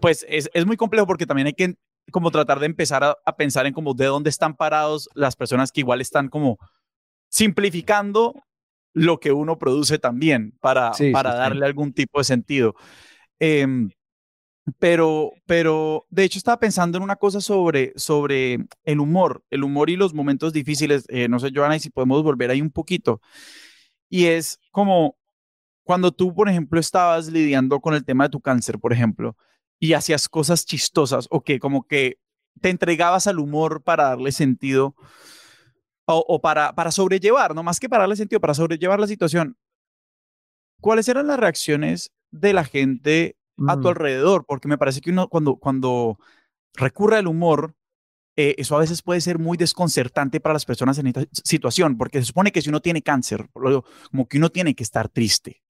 pues es, es, muy complejo porque también hay que como tratar de empezar a, a pensar en como de dónde están parados las personas que igual están como simplificando lo que uno produce también para, para darle algún tipo de sentido. Em, pero, pero de hecho estaba pensando en una cosa sobre, sobre el humor, el humor y los momentos difíciles. Eh, no sé, Joana, y si podemos volver ahí un poquito. Y es como cuando tú, por ejemplo, estabas lidiando con el tema de tu cáncer, por ejemplo, y hacías cosas chistosas o que como que te entregabas al humor para darle sentido o, para, para sobrellevar, no más que para darle sentido, para sobrellevar la situación. ¿Cuáles eran las reacciones de la gente a tu mm. alrededor? Porque me parece que uno cuando, cuando recurre al humor, eh, eso a veces puede ser muy desconcertante para las personas en esta situación, porque se supone que si uno tiene cáncer, como que uno tiene que estar triste.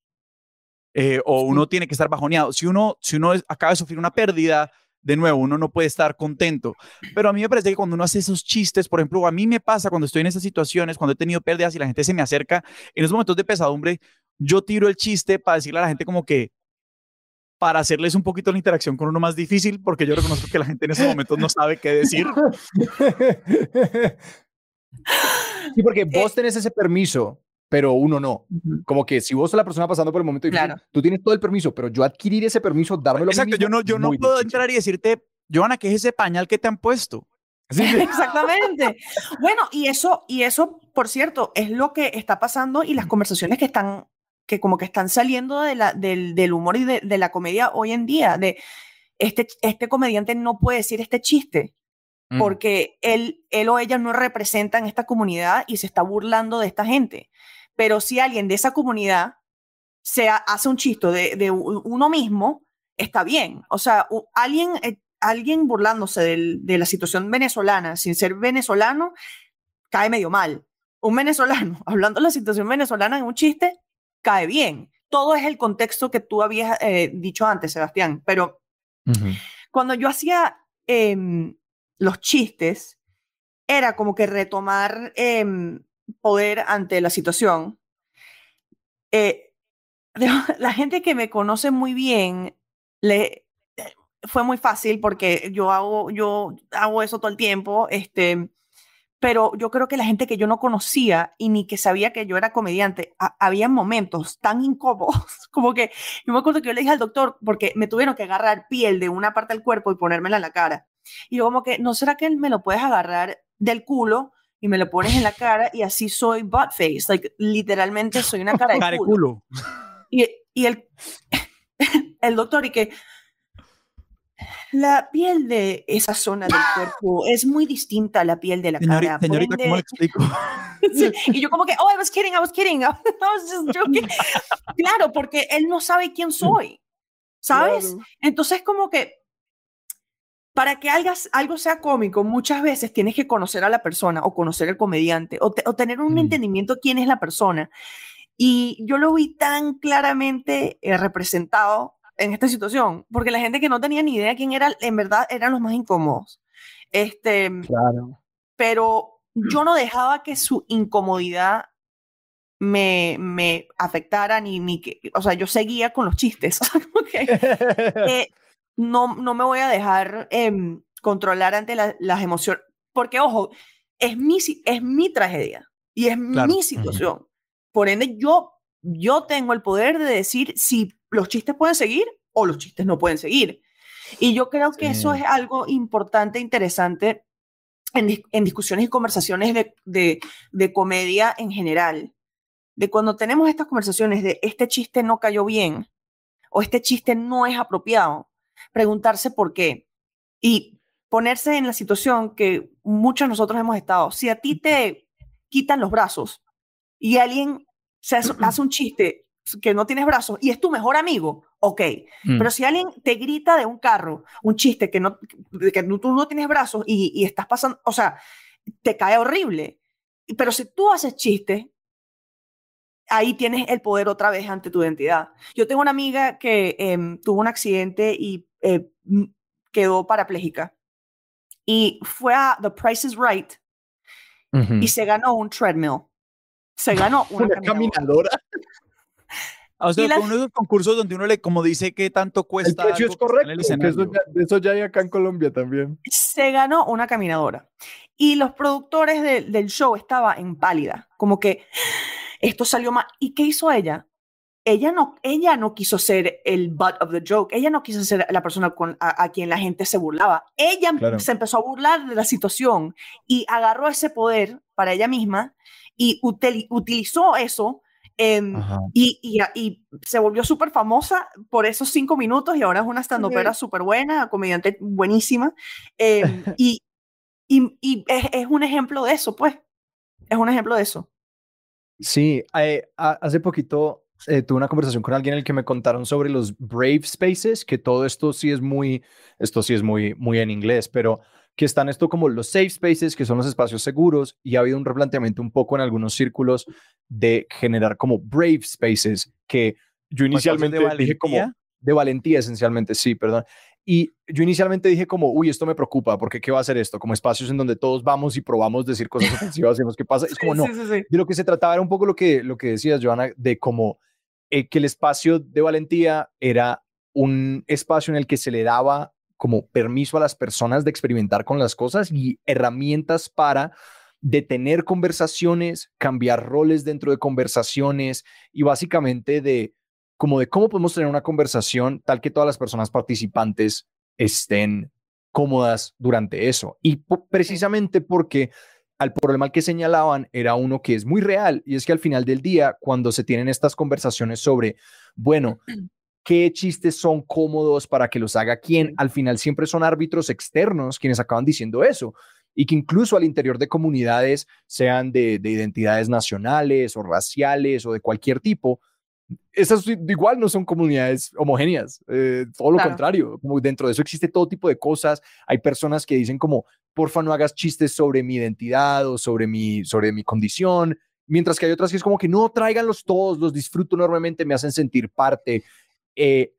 Eh, o uno tiene que estar bajoneado. Si uno, si uno acaba de sufrir una pérdida, de nuevo, uno no puede estar contento. Pero a mí me parece que cuando uno hace esos chistes, por ejemplo, a mí me pasa cuando estoy en esas situaciones, cuando he tenido pérdidas y la gente se me acerca, en esos momentos de pesadumbre, yo tiro el chiste para decirle a la gente como que, para hacerles un poquito la interacción con uno más difícil, porque yo reconozco que la gente en esos momentos no sabe qué decir. Sí, porque vos tenés ese permiso pero uno no. Como que si vos sos la persona pasando por el momento difícil, tú tienes todo el permiso, pero yo adquirir ese permiso, dármelo Exacto, yo no, yo no puedo entrar y decirte, Joana, ¿qué es ese pañal que te han puesto? Exactamente. bueno, y eso, y eso, por cierto, es lo que está pasando y las conversaciones que están, que como que están saliendo de la, del, del humor y de, de, la comedia hoy en día, de este, este comediante no puede decir este chiste mm. porque él, él o ella no representan esta comunidad y se está burlando de esta gente. Pero si alguien de esa comunidad se hace un chiste de, uno mismo, está bien. O sea, alguien, eh, alguien burlándose de la situación venezolana sin ser venezolano, cae medio mal. Un venezolano hablando de la situación venezolana en un chiste, cae bien. Todo es el contexto que tú habías eh, dicho antes, Sebastián. Pero cuando yo hacía em, los chistes, era como que retomar em, poder ante la situación. Eh, la gente que me conoce muy bien, le, fue muy fácil porque yo hago, yo hago eso todo el tiempo, este, pero yo creo que la gente que yo no conocía y ni que sabía que yo era comediante, había momentos tan incómodos, como que yo me acuerdo que yo le dije al doctor, porque me tuvieron que agarrar piel de una parte del cuerpo y ponérmela en la cara. Y yo como que, ¿no será que me lo puedes agarrar del culo? Y me lo pones en la cara y así soy butt face, like literalmente soy una cara de culo. Y, y el, el doctor y que la piel de esa zona del cuerpo es muy distinta a la piel de la cara. Señorita, ¿cómo le explico? y yo como que, oh, I was kidding, I was kidding, I was just joking. claro, porque él no sabe quién soy, ¿sabes? Entonces como que para que algo sea cómico, muchas veces tienes que conocer a la persona o conocer al comediante o, tener un entendimiento de quién es la persona. Y yo lo vi tan claramente eh, representado en esta situación, porque la gente que no tenía ni idea quién era, en verdad eran los más incómodos. Este, claro. Pero yo no dejaba que su incomodidad me, me afectara ni, ni que, o sea, yo seguía con los chistes. okay. eh, no, no me voy a dejar em, controlar ante las emociones, porque ojo, es mi, es mi tragedia y es mi situación. Por ende, yo, yo tengo el poder de decir si los chistes pueden seguir o los chistes no pueden seguir. Y yo creo que eso es algo importante, interesante en, en discusiones y conversaciones de, de, de, comedia en general. De cuando tenemos estas conversaciones de este chiste no cayó bien o este chiste no es apropiado, preguntarse por qué y ponerse en la situación que muchos de nosotros hemos estado. Si a ti te quitan los brazos y alguien se hace, un chiste que no tienes brazos y es tu mejor amigo, ok. Mm. Pero si alguien te grita de un carro un chiste que, no, que tú no tienes brazos y, y estás pasando, o sea, te cae horrible. Pero si tú haces chistes ahí tienes el poder otra vez ante tu identidad. Yo tengo una amiga que em, tuvo un accidente y eh, quedó parapléjica y fue a The Price is Right y se ganó un treadmill. Se ganó una, caminadora. O sea, uno de los concursos donde uno le, como dice, que tanto cuesta. El precio es correcto. eso, ya, eso ya hay acá en Colombia también. Se ganó una caminadora. Y los productores del show estaban en pálida. Como que, esto salió mal. ¿Y qué hizo ella? Ella no, ella no quiso ser el butt of the joke, ella no quiso ser la persona con, a, quien la gente se burlaba. Ella se empezó a burlar de la situación y agarró ese poder para ella misma y utilizó eso em, y, y, se volvió súper famosa por esos cinco minutos y ahora es una estandopera súper buena, comediante buenísima. Em, y, y, es, es, un ejemplo de eso, pues. Es un ejemplo de eso. Sí, eh, hace poquito eh, tuve una conversación con alguien en el que me contaron sobre los Brave Spaces, que todo esto sí es muy, esto sí es muy, muy en inglés, pero que están esto como los safe spaces, que son los espacios seguros, y ha habido un replanteamiento un poco en algunos círculos de generar como brave spaces, que yo inicialmente dije como de valentía esencialmente, sí, perdón. Y yo inicialmente dije como, uy, esto me preocupa, porque ¿qué va a hacer esto? Como espacios en donde todos vamos y probamos decir cosas ofensivas y qué pasa. Es como, no, de lo que se trataba era un poco lo que, lo que decías, Joana, de como eh, que el espacio de valentía era un espacio en el que se le daba como permiso a las personas de experimentar con las cosas y herramientas para detener conversaciones, cambiar roles dentro de conversaciones y básicamente de como de cómo podemos tener una conversación tal que todas las personas participantes estén cómodas durante eso. Y precisamente porque al problema que señalaban era uno que es muy real y es que al final del día, cuando se tienen estas conversaciones sobre, bueno, qué chistes son cómodos para que los haga quién, al final siempre son árbitros externos quienes acaban diciendo eso y que incluso al interior de comunidades, sean de, identidades nacionales o raciales o de cualquier tipo, esas igual no son comunidades homogéneas, eh, todo lo contrario, como dentro de eso existe todo tipo de cosas, hay personas que dicen como, porfa no hagas chistes sobre mi identidad o sobre mi, sobre mi condición, mientras que hay otras que es como que no, tráiganlos todos, los disfruto enormemente, me hacen sentir parte. Eh,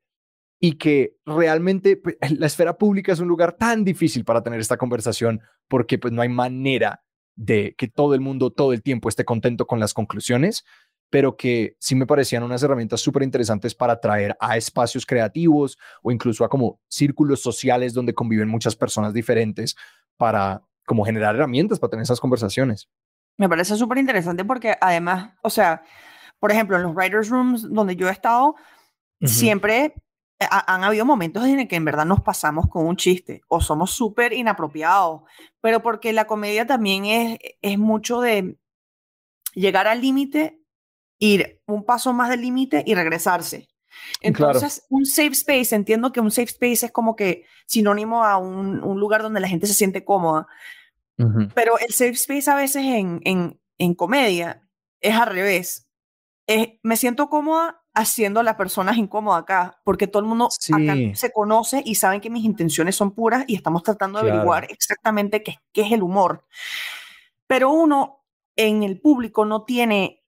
y que realmente pues, la esfera pública es un lugar tan difícil para tener esta conversación porque pues no hay manera de que todo el mundo todo el tiempo esté contento con las conclusiones, pero que sí me parecían unas herramientas súper interesantes para traer a espacios creativos o incluso a como círculos sociales donde conviven muchas personas diferentes para como generar herramientas para tener esas conversaciones. Me parece súper interesante porque además, o sea, por ejemplo, en los writers rooms donde yo he estado, siempre eh, han habido momentos en el que en verdad nos pasamos con un chiste o somos súper inapropiados, pero porque la comedia también es, es mucho de llegar al límite, ir un paso más del límite y regresarse. Entonces, un safe space, entiendo que un safe space es como que sinónimo a un, un lugar donde la gente se siente cómoda, pero el safe space a veces en, en, en comedia es al revés. me siento cómoda haciendo a las personas incómodas acá, porque todo el mundo acá se conoce y saben que mis intenciones son puras y estamos tratando de averiguar exactamente qué, qué, es el humor. Pero uno en el público no tiene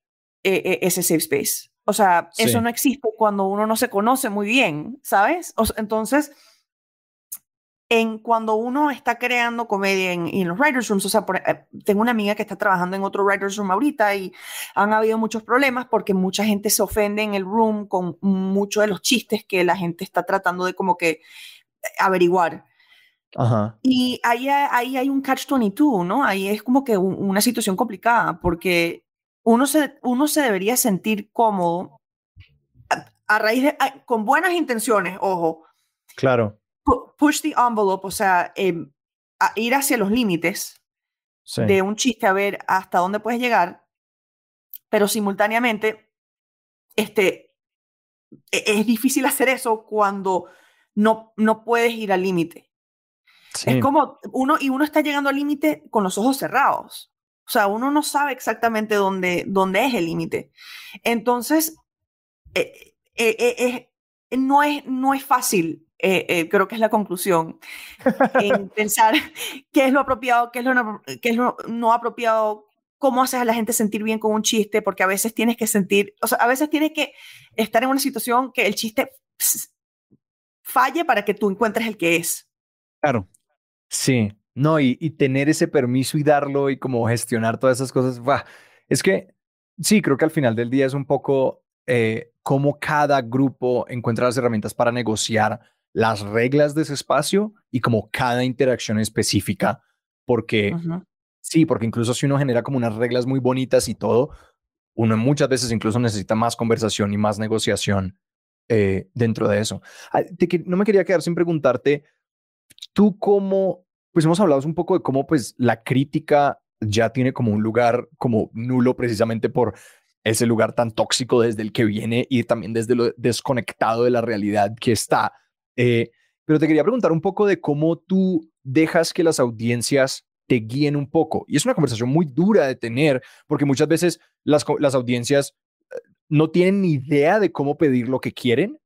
eh, eh, ese safe space. O sea, eso no existe cuando uno no se conoce muy bien, ¿sabes? entonces, en cuando uno está creando comedia en, los writers rooms, o sea, eh, tengo una amiga que está trabajando en otro writers room ahorita y han habido muchos problemas porque mucha gente se ofende en el room con muchos de los chistes que la gente está tratando de como que eh, averiguar. Ajá. Y ahí, ahí hay un catch-22, ¿no? Ahí es como que una situación complicada porque uno se, uno se debería sentir cómodo a, raíz de, con buenas intenciones, ojo. Claro push the envelope, o sea, em, ir hacia los límites de un chiste a ver hasta dónde puedes llegar, pero simultáneamente, este, e, es difícil hacer eso cuando no, no puedes ir al límite. Es como uno, y uno está llegando al límite con los ojos cerrados. O sea, uno no sabe exactamente dónde, dónde es el límite. Entonces, eh, eh, eh, no, es, no es fácil eh, eh, creo que es la conclusión, en pensar qué es lo apropiado, qué es lo, no, qué es lo no apropiado, cómo haces a la gente sentir bien con un chiste, porque a veces tienes que sentir, o sea, a veces tienes que estar en una situación que el chiste falle para que tú encuentres el que es. Claro. Sí, no, y, y tener ese permiso y darlo y como gestionar todas esas cosas, es que sí, creo que al final del día es un poco eh, cómo cada grupo encuentra las herramientas para negociar las reglas de ese espacio y como cada interacción específica, porque sí, porque incluso si uno genera como unas reglas muy bonitas y todo, uno muchas veces incluso necesita más conversación y más negociación eh, dentro de eso. No me quería quedar sin preguntarte, tú cómo, pues hemos hablado un poco de cómo pues la crítica ya tiene como un lugar como nulo precisamente por ese lugar tan tóxico desde el que viene y también desde lo desconectado de la realidad que está. Eh, pero te quería preguntar un poco de cómo tú dejas que las audiencias te guíen un poco. Y es una conversación muy dura de tener, porque muchas veces las, las audiencias eh, no tienen ni idea de cómo pedir lo que quieren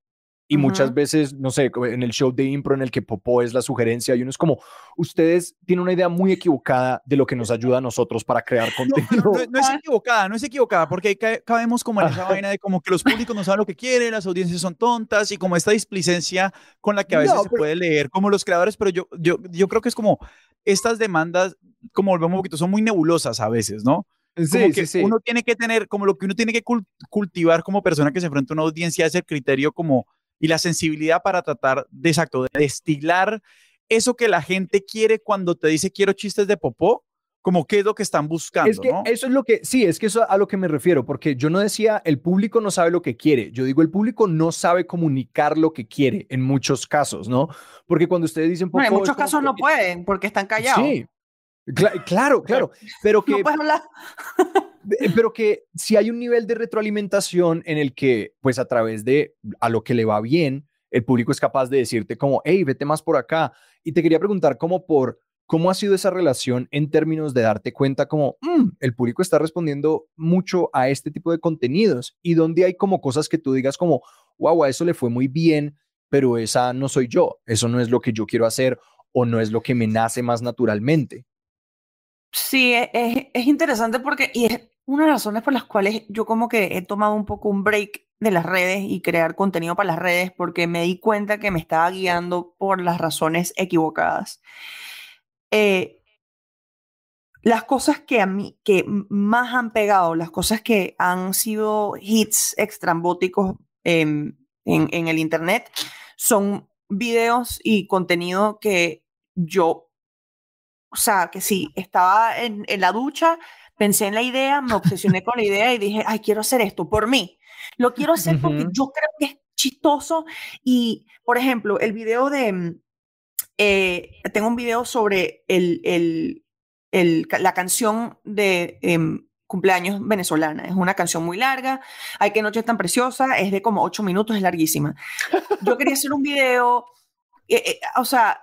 Y muchas veces, no sé, en el show de impro en el que Popó es la sugerencia y uno es como, ustedes tienen una idea muy equivocada de lo que nos ayuda a nosotros para crear contenido. No, no, es equivocada, no es equivocada, porque cabemos como en esa vaina de como que los públicos no saben lo que quieren, las audiencias son tontas y como esta displicencia con la que a veces se puede leer como los creadores, pero yo, yo, yo creo que es como estas demandas, como volvemos un poquito, son muy nebulosas a veces, ¿no? Sí, que sí, uno tiene que tener, como lo que uno tiene que cultivar como persona que se enfrenta a una audiencia es el criterio como y la sensibilidad para tratar de, exacto, de destilar eso que la gente quiere cuando te dice quiero chistes de popó, como qué es lo que están buscando. Es que eso es lo que, sí, es que eso a lo que me refiero, porque yo no decía el público no sabe lo que quiere, yo digo el público no sabe comunicar lo que quiere en muchos casos, ¿no? Porque cuando ustedes dicen popó, en muchos casos no pueden porque están callados. Sí, claro, claro, pero que... No hablar. Eh, pero que si hay un nivel de retroalimentación en el que, pues a través de a lo que le va bien, el público es capaz de decirte como, hey, vete más por acá. Y te quería preguntar cómo por, ¿cómo ha sido esa relación en términos de darte cuenta como, mm, el público está respondiendo mucho a este tipo de contenidos y donde hay como cosas que tú digas como, wow, a eso le fue muy bien, pero esa no soy yo, eso no es lo que yo quiero hacer o no es lo que me nace más naturalmente. Sí, e, es, es, interesante porque, y es una de las razones por las cuales yo como que he tomado un poco un break de las redes y crear contenido para las redes, porque me di cuenta que me estaba guiando por las razones equivocadas. Eh, las cosas que a mí, que más han pegado, las cosas que han sido hits extrambóticos en, en el Internet, son videos y contenido que yo o sea, que sí, estaba en, en, la ducha, pensé en la idea, me obsesioné con la idea y dije, ay, quiero hacer esto por mí. Lo quiero hacer porque yo creo que es chistoso. Y, por ejemplo, el video de, mm, eh, tengo un video sobre el, el, el la canción de em, cumpleaños venezolana. Es una canción muy larga. Hay que noche tan preciosa. Es de como ocho minutos, es larguísima. Yo quería hacer un video, eh, eh, o sea,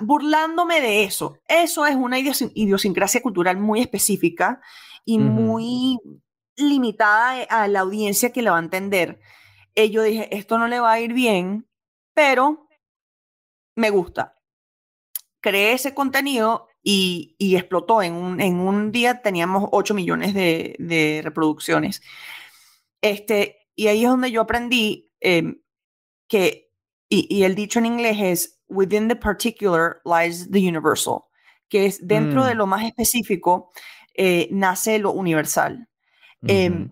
burlándome de eso. Eso es una idiosincrasia cultural muy específica y muy limitada a la audiencia que la va a entender. Eh, yo dije, esto no le va a ir bien, pero me gusta. Creé ese contenido y, explotó. En un, en un día teníamos 8 millones de, reproducciones. Este, y ahí es donde yo aprendí em, que, y el dicho en inglés es, within the particular lies the universal, que es dentro de mm. lo más específico eh, nace lo universal. Em,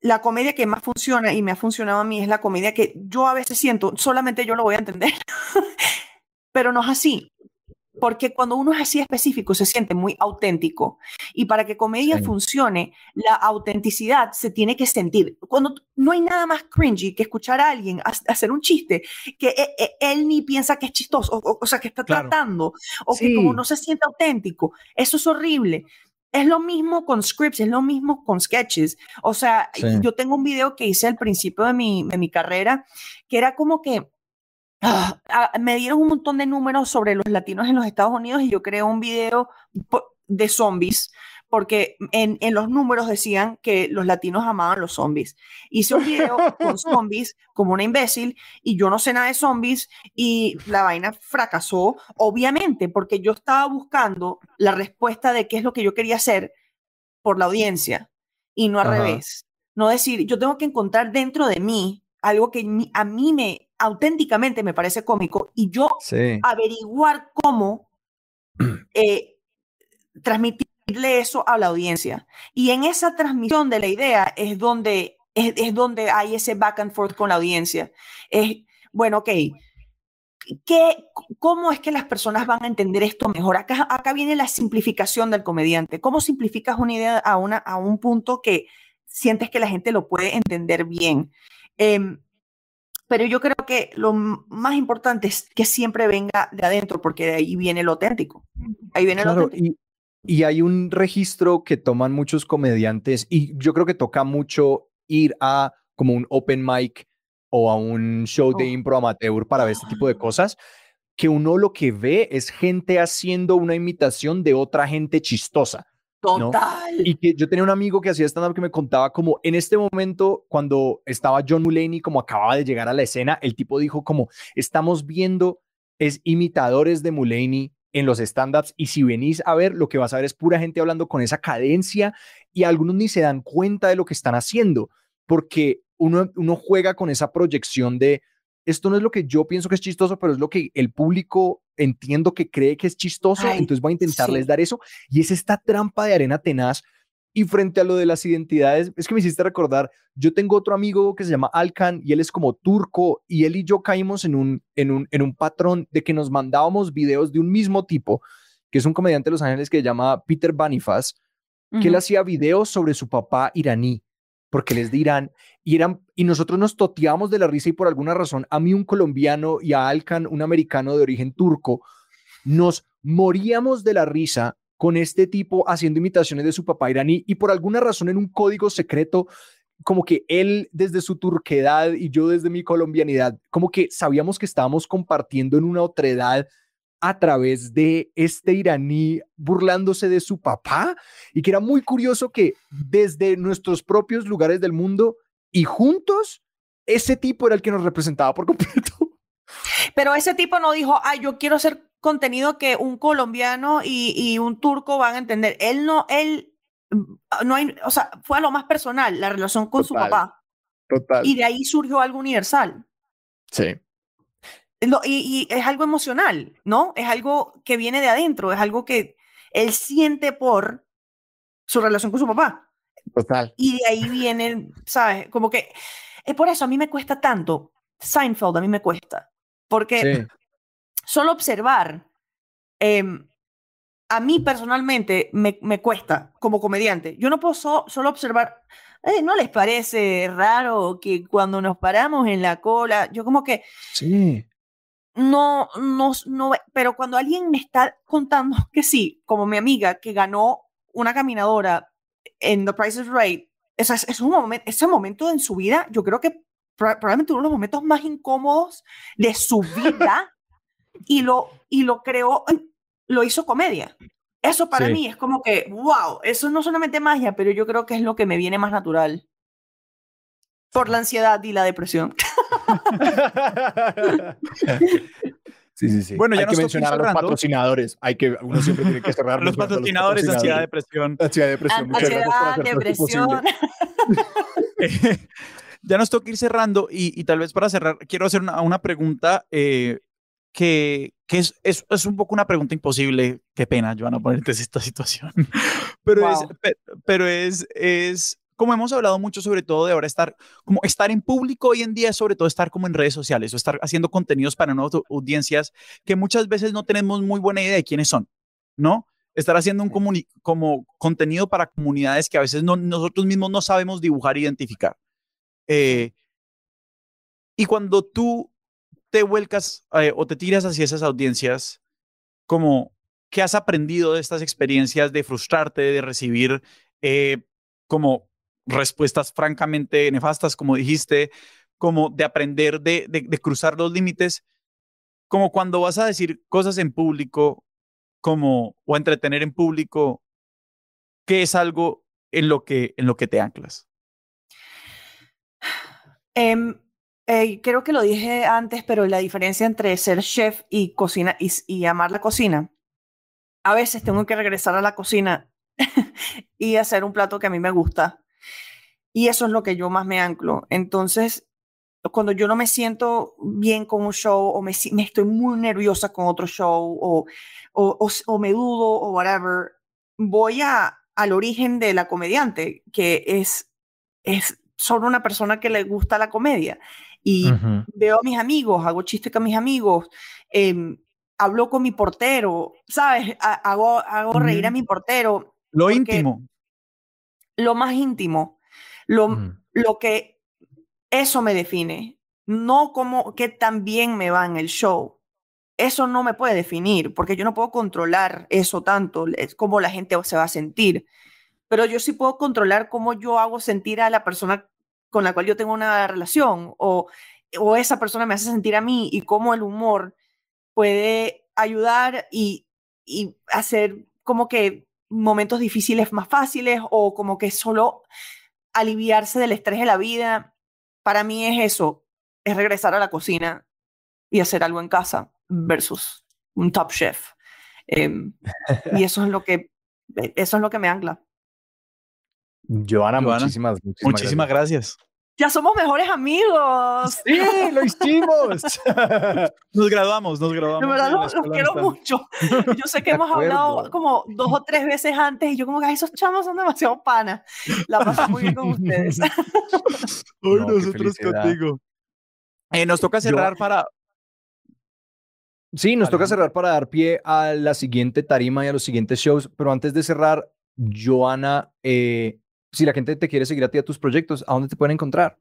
la comedia que más funciona y me ha funcionado a mí es la comedia que yo a veces siento, solamente yo lo voy a entender, pero no es así porque cuando uno es así específico se siente muy auténtico. Y para que comedia funcione la autenticidad se tiene que sentir. Cuando no hay nada más cringy que escuchar a alguien hacer un chiste que e, e, él, ni piensa que es chistoso o, sea que está tratando o que como no se siente auténtico. Eso es horrible. Es lo mismo con scripts, es lo mismo con sketches. O sea, yo tengo un video que hice al principio de mi, de mi carrera que era como que Ah, ah, me dieron un montón de números sobre los latinos en los Estados Unidos y yo creé un video de zombies porque en, en, los números decían que los latinos amaban los zombies. Hice un video con zombies como una imbécil y yo no sé nada de zombies y la vaina fracasó, obviamente, porque yo estaba buscando la respuesta de qué es lo que yo quería hacer por la audiencia y no al revés. No decir, yo tengo que encontrar dentro de mí algo que a mí me auténticamente me parece cómico y yo averiguar cómo eh, transmitirle eso a la audiencia. Y en esa transmisión de la idea es donde, es, donde hay ese back and forth con la audiencia. Es, bueno, ok, ¿qué, ¿cómo es que las personas van a entender esto mejor? Acá, acá viene la simplificación del comediante. ¿Cómo simplificas una idea a, una, a un punto que sientes que la gente lo puede entender bien? Em, pero yo creo que lo más importante es que siempre venga de adentro, porque de ahí viene lo auténtico. Ahí viene lo auténtico. Y, y hay un registro que toman muchos comediantes y yo creo que toca mucho ir a como un open mic o a un show de oh. impro amateur para ver este tipo de cosas, que uno lo que ve es gente haciendo una imitación de otra gente chistosa. Total. Y que yo tenía un amigo que hacía stand-up que me contaba como en este momento, cuando estaba John Mulaney, como acababa de llegar a la escena, el tipo dijo como, estamos viendo, es imitadores de Mulaney en los stand-ups y si venís a ver, lo que vas a ver es pura gente hablando con esa cadencia y algunos ni se dan cuenta de lo que están haciendo, porque uno, uno juega con esa proyección de, esto no es lo que yo pienso que es chistoso, pero es lo que el público entiendo que cree que es chistoso, entonces voy a intentarles dar eso. Y es esta trampa de arena tenaz. Y frente a lo de las identidades, es que me hiciste recordar, yo tengo otro amigo que se llama Alkan y él es como turco y él y yo caímos en un, en un, en un patrón de que nos mandábamos videos de un mismo tipo, que es un comediante de Los Ángeles que se llama Peter Banifas, que él hacía videos sobre su papá iraní porque les dirán, y, eran, y nosotros nos toteábamos de la risa y por alguna razón a mí un colombiano y a Alcan un americano de origen turco, nos moríamos de la risa con este tipo haciendo imitaciones de su papá iraní y por alguna razón en un código secreto como que él desde su turquedad y yo desde mi colombianidad, como que sabíamos que estábamos compartiendo en una otredad a través de este iraní burlándose de su papá y que era muy curioso que desde nuestros propios lugares del mundo y juntos, ese tipo era el que nos representaba por completo. Pero ese tipo no dijo, ay, yo quiero hacer contenido que un colombiano y, un turco van a entender. Él no, él, no hay, o sea, fue a lo más personal, la relación con su papá. Total. Y de ahí surgió algo universal. Sí y, es algo emocional, ¿no? Es algo que viene de adentro, es algo que él siente por su relación con su papá. Total. Y de ahí viene, ¿sabes? Como que es por eso a mí me cuesta tanto. Seinfeld a mí me cuesta. Porque solo observar, em, a mí personalmente me, me, cuesta como comediante. Yo no puedo solo observar, eh, ¿no les parece raro que cuando nos paramos en la cola, yo como que... Sí no, no, no, pero cuando alguien me está contando que sí, como mi amiga que ganó una caminadora en The Price is Right, es, es un momento, ese momento en su vida, yo creo que probablemente uno de los momentos más incómodos de su vida y lo, y lo creó, lo hizo comedia. Eso para mí es como que, wow, eso no solamente magia, pero yo creo que es lo que me viene más natural. Por la ansiedad y la depresión. Sí, sí, sí. Bueno, ya hay que mencionar a los patrocinadores. Hay que, uno siempre tiene que cerrar los, patrocinadores, los patrocinadores, ansiedad, depresión. Ansiedad, depresión. Ansiedad, depresión. ya nos toca ir cerrando y, y, tal vez para cerrar, quiero hacer una, una pregunta eh, que, que es, es, es, un poco una pregunta imposible. Qué pena, Joana, ponerte en esta situación. Pero, wow. es, pero es, es como hemos hablado mucho sobre todo de ahora estar, como estar en público hoy en día sobre todo estar como en redes sociales o estar haciendo contenidos para nuevas audiencias que muchas veces no tenemos muy buena idea de quiénes son, ¿no? Estar haciendo un como contenido para comunidades que a veces no, nosotros mismos no sabemos dibujar e identificar. Eh, y cuando tú te vuelcas eh, o te tiras hacia esas audiencias, como, ¿qué has aprendido de estas experiencias de frustrarte, de recibir eh, como respuestas francamente nefastas, como dijiste, como de aprender de, de, cruzar los límites, como cuando vas a decir cosas en público, como o a entretener en público, ¿qué es algo en lo que, en lo que te anclas? Um, eh, creo que lo dije antes, pero la diferencia entre ser chef y cocina y, y amar la cocina. A veces tengo que regresar a la cocina y hacer un plato que a mí me gusta y eso es lo que yo más me anclo. Entonces, cuando yo no me siento bien con un show o me, me estoy muy nerviosa con otro show o, o, o, me dudo o whatever, voy a, al origen de la comediante, que es, es solo una persona que le gusta la comedia. Y veo a mis amigos, hago chistes con mis amigos, eh, hablo con mi portero, ¿sabes? Hago, hago reír a mi portero. Lo íntimo. Lo más íntimo. Lo, lo que eso me define, no como que también me va en el show. Eso no me puede definir, porque yo no puedo controlar eso tanto, es como la gente se va a sentir. Pero yo sí puedo controlar cómo yo hago sentir a la persona con la cual yo tengo una relación o, o esa persona me hace sentir a mí y cómo el humor puede ayudar y, y hacer como que momentos difíciles más fáciles o como que solo aliviarse del estrés de la vida. Para mí es eso, es regresar a la cocina y hacer algo en casa versus un top chef. Em, y eso es lo que eso es lo que me ancla. Joana, Joana, muchísimas, muchísimas, Muchísimas gracias. Ya somos mejores amigos. Sí, lo hicimos. Nos graduamos, nos graduamos. De verdad, de los, quiero mucho. Yo sé que De hemos hablado como dos o tres veces antes y yo como que "Ay, esos chamos son demasiado panas. La paso muy bien con ustedes. Hoy No, nosotros contigo. Eh, nos toca Yo- cerrar para... Sí, nos toca cerrar para dar pie a la siguiente tarima y a los siguientes shows, pero antes de cerrar, Joana, eh, si la gente te quiere seguir a ti a tus proyectos, ¿a dónde te pueden encontrar?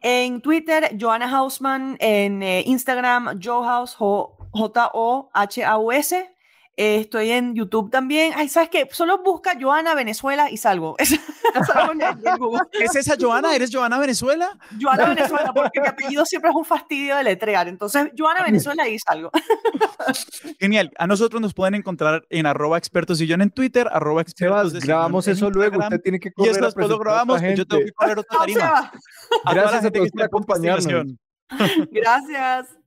En Twitter, Joanna Hausman. En eh, Instagram, Johaus, J-O-H-A-U-S. Eh, estoy en YouTube también. Ay, ¿sabes qué? Solo busca Joana Venezuela y salgo. Google. ¿Es esa Joana? ¿Eres Joana Venezuela? Joana Venezuela, porque mi apellido siempre es un fastidio de letrear. Entonces, Joana Venezuela y salgo. Genial. A nosotros nos pueden encontrar en arroba expertos y yo en Twitter, arroba expertos Sebas, grabamos eso luego. Usted tiene que Y eso después lo presentar a grabamos, que yo tengo que correr otra Chao, tarima. A Gracias a todos por acompañarnos. Gracias.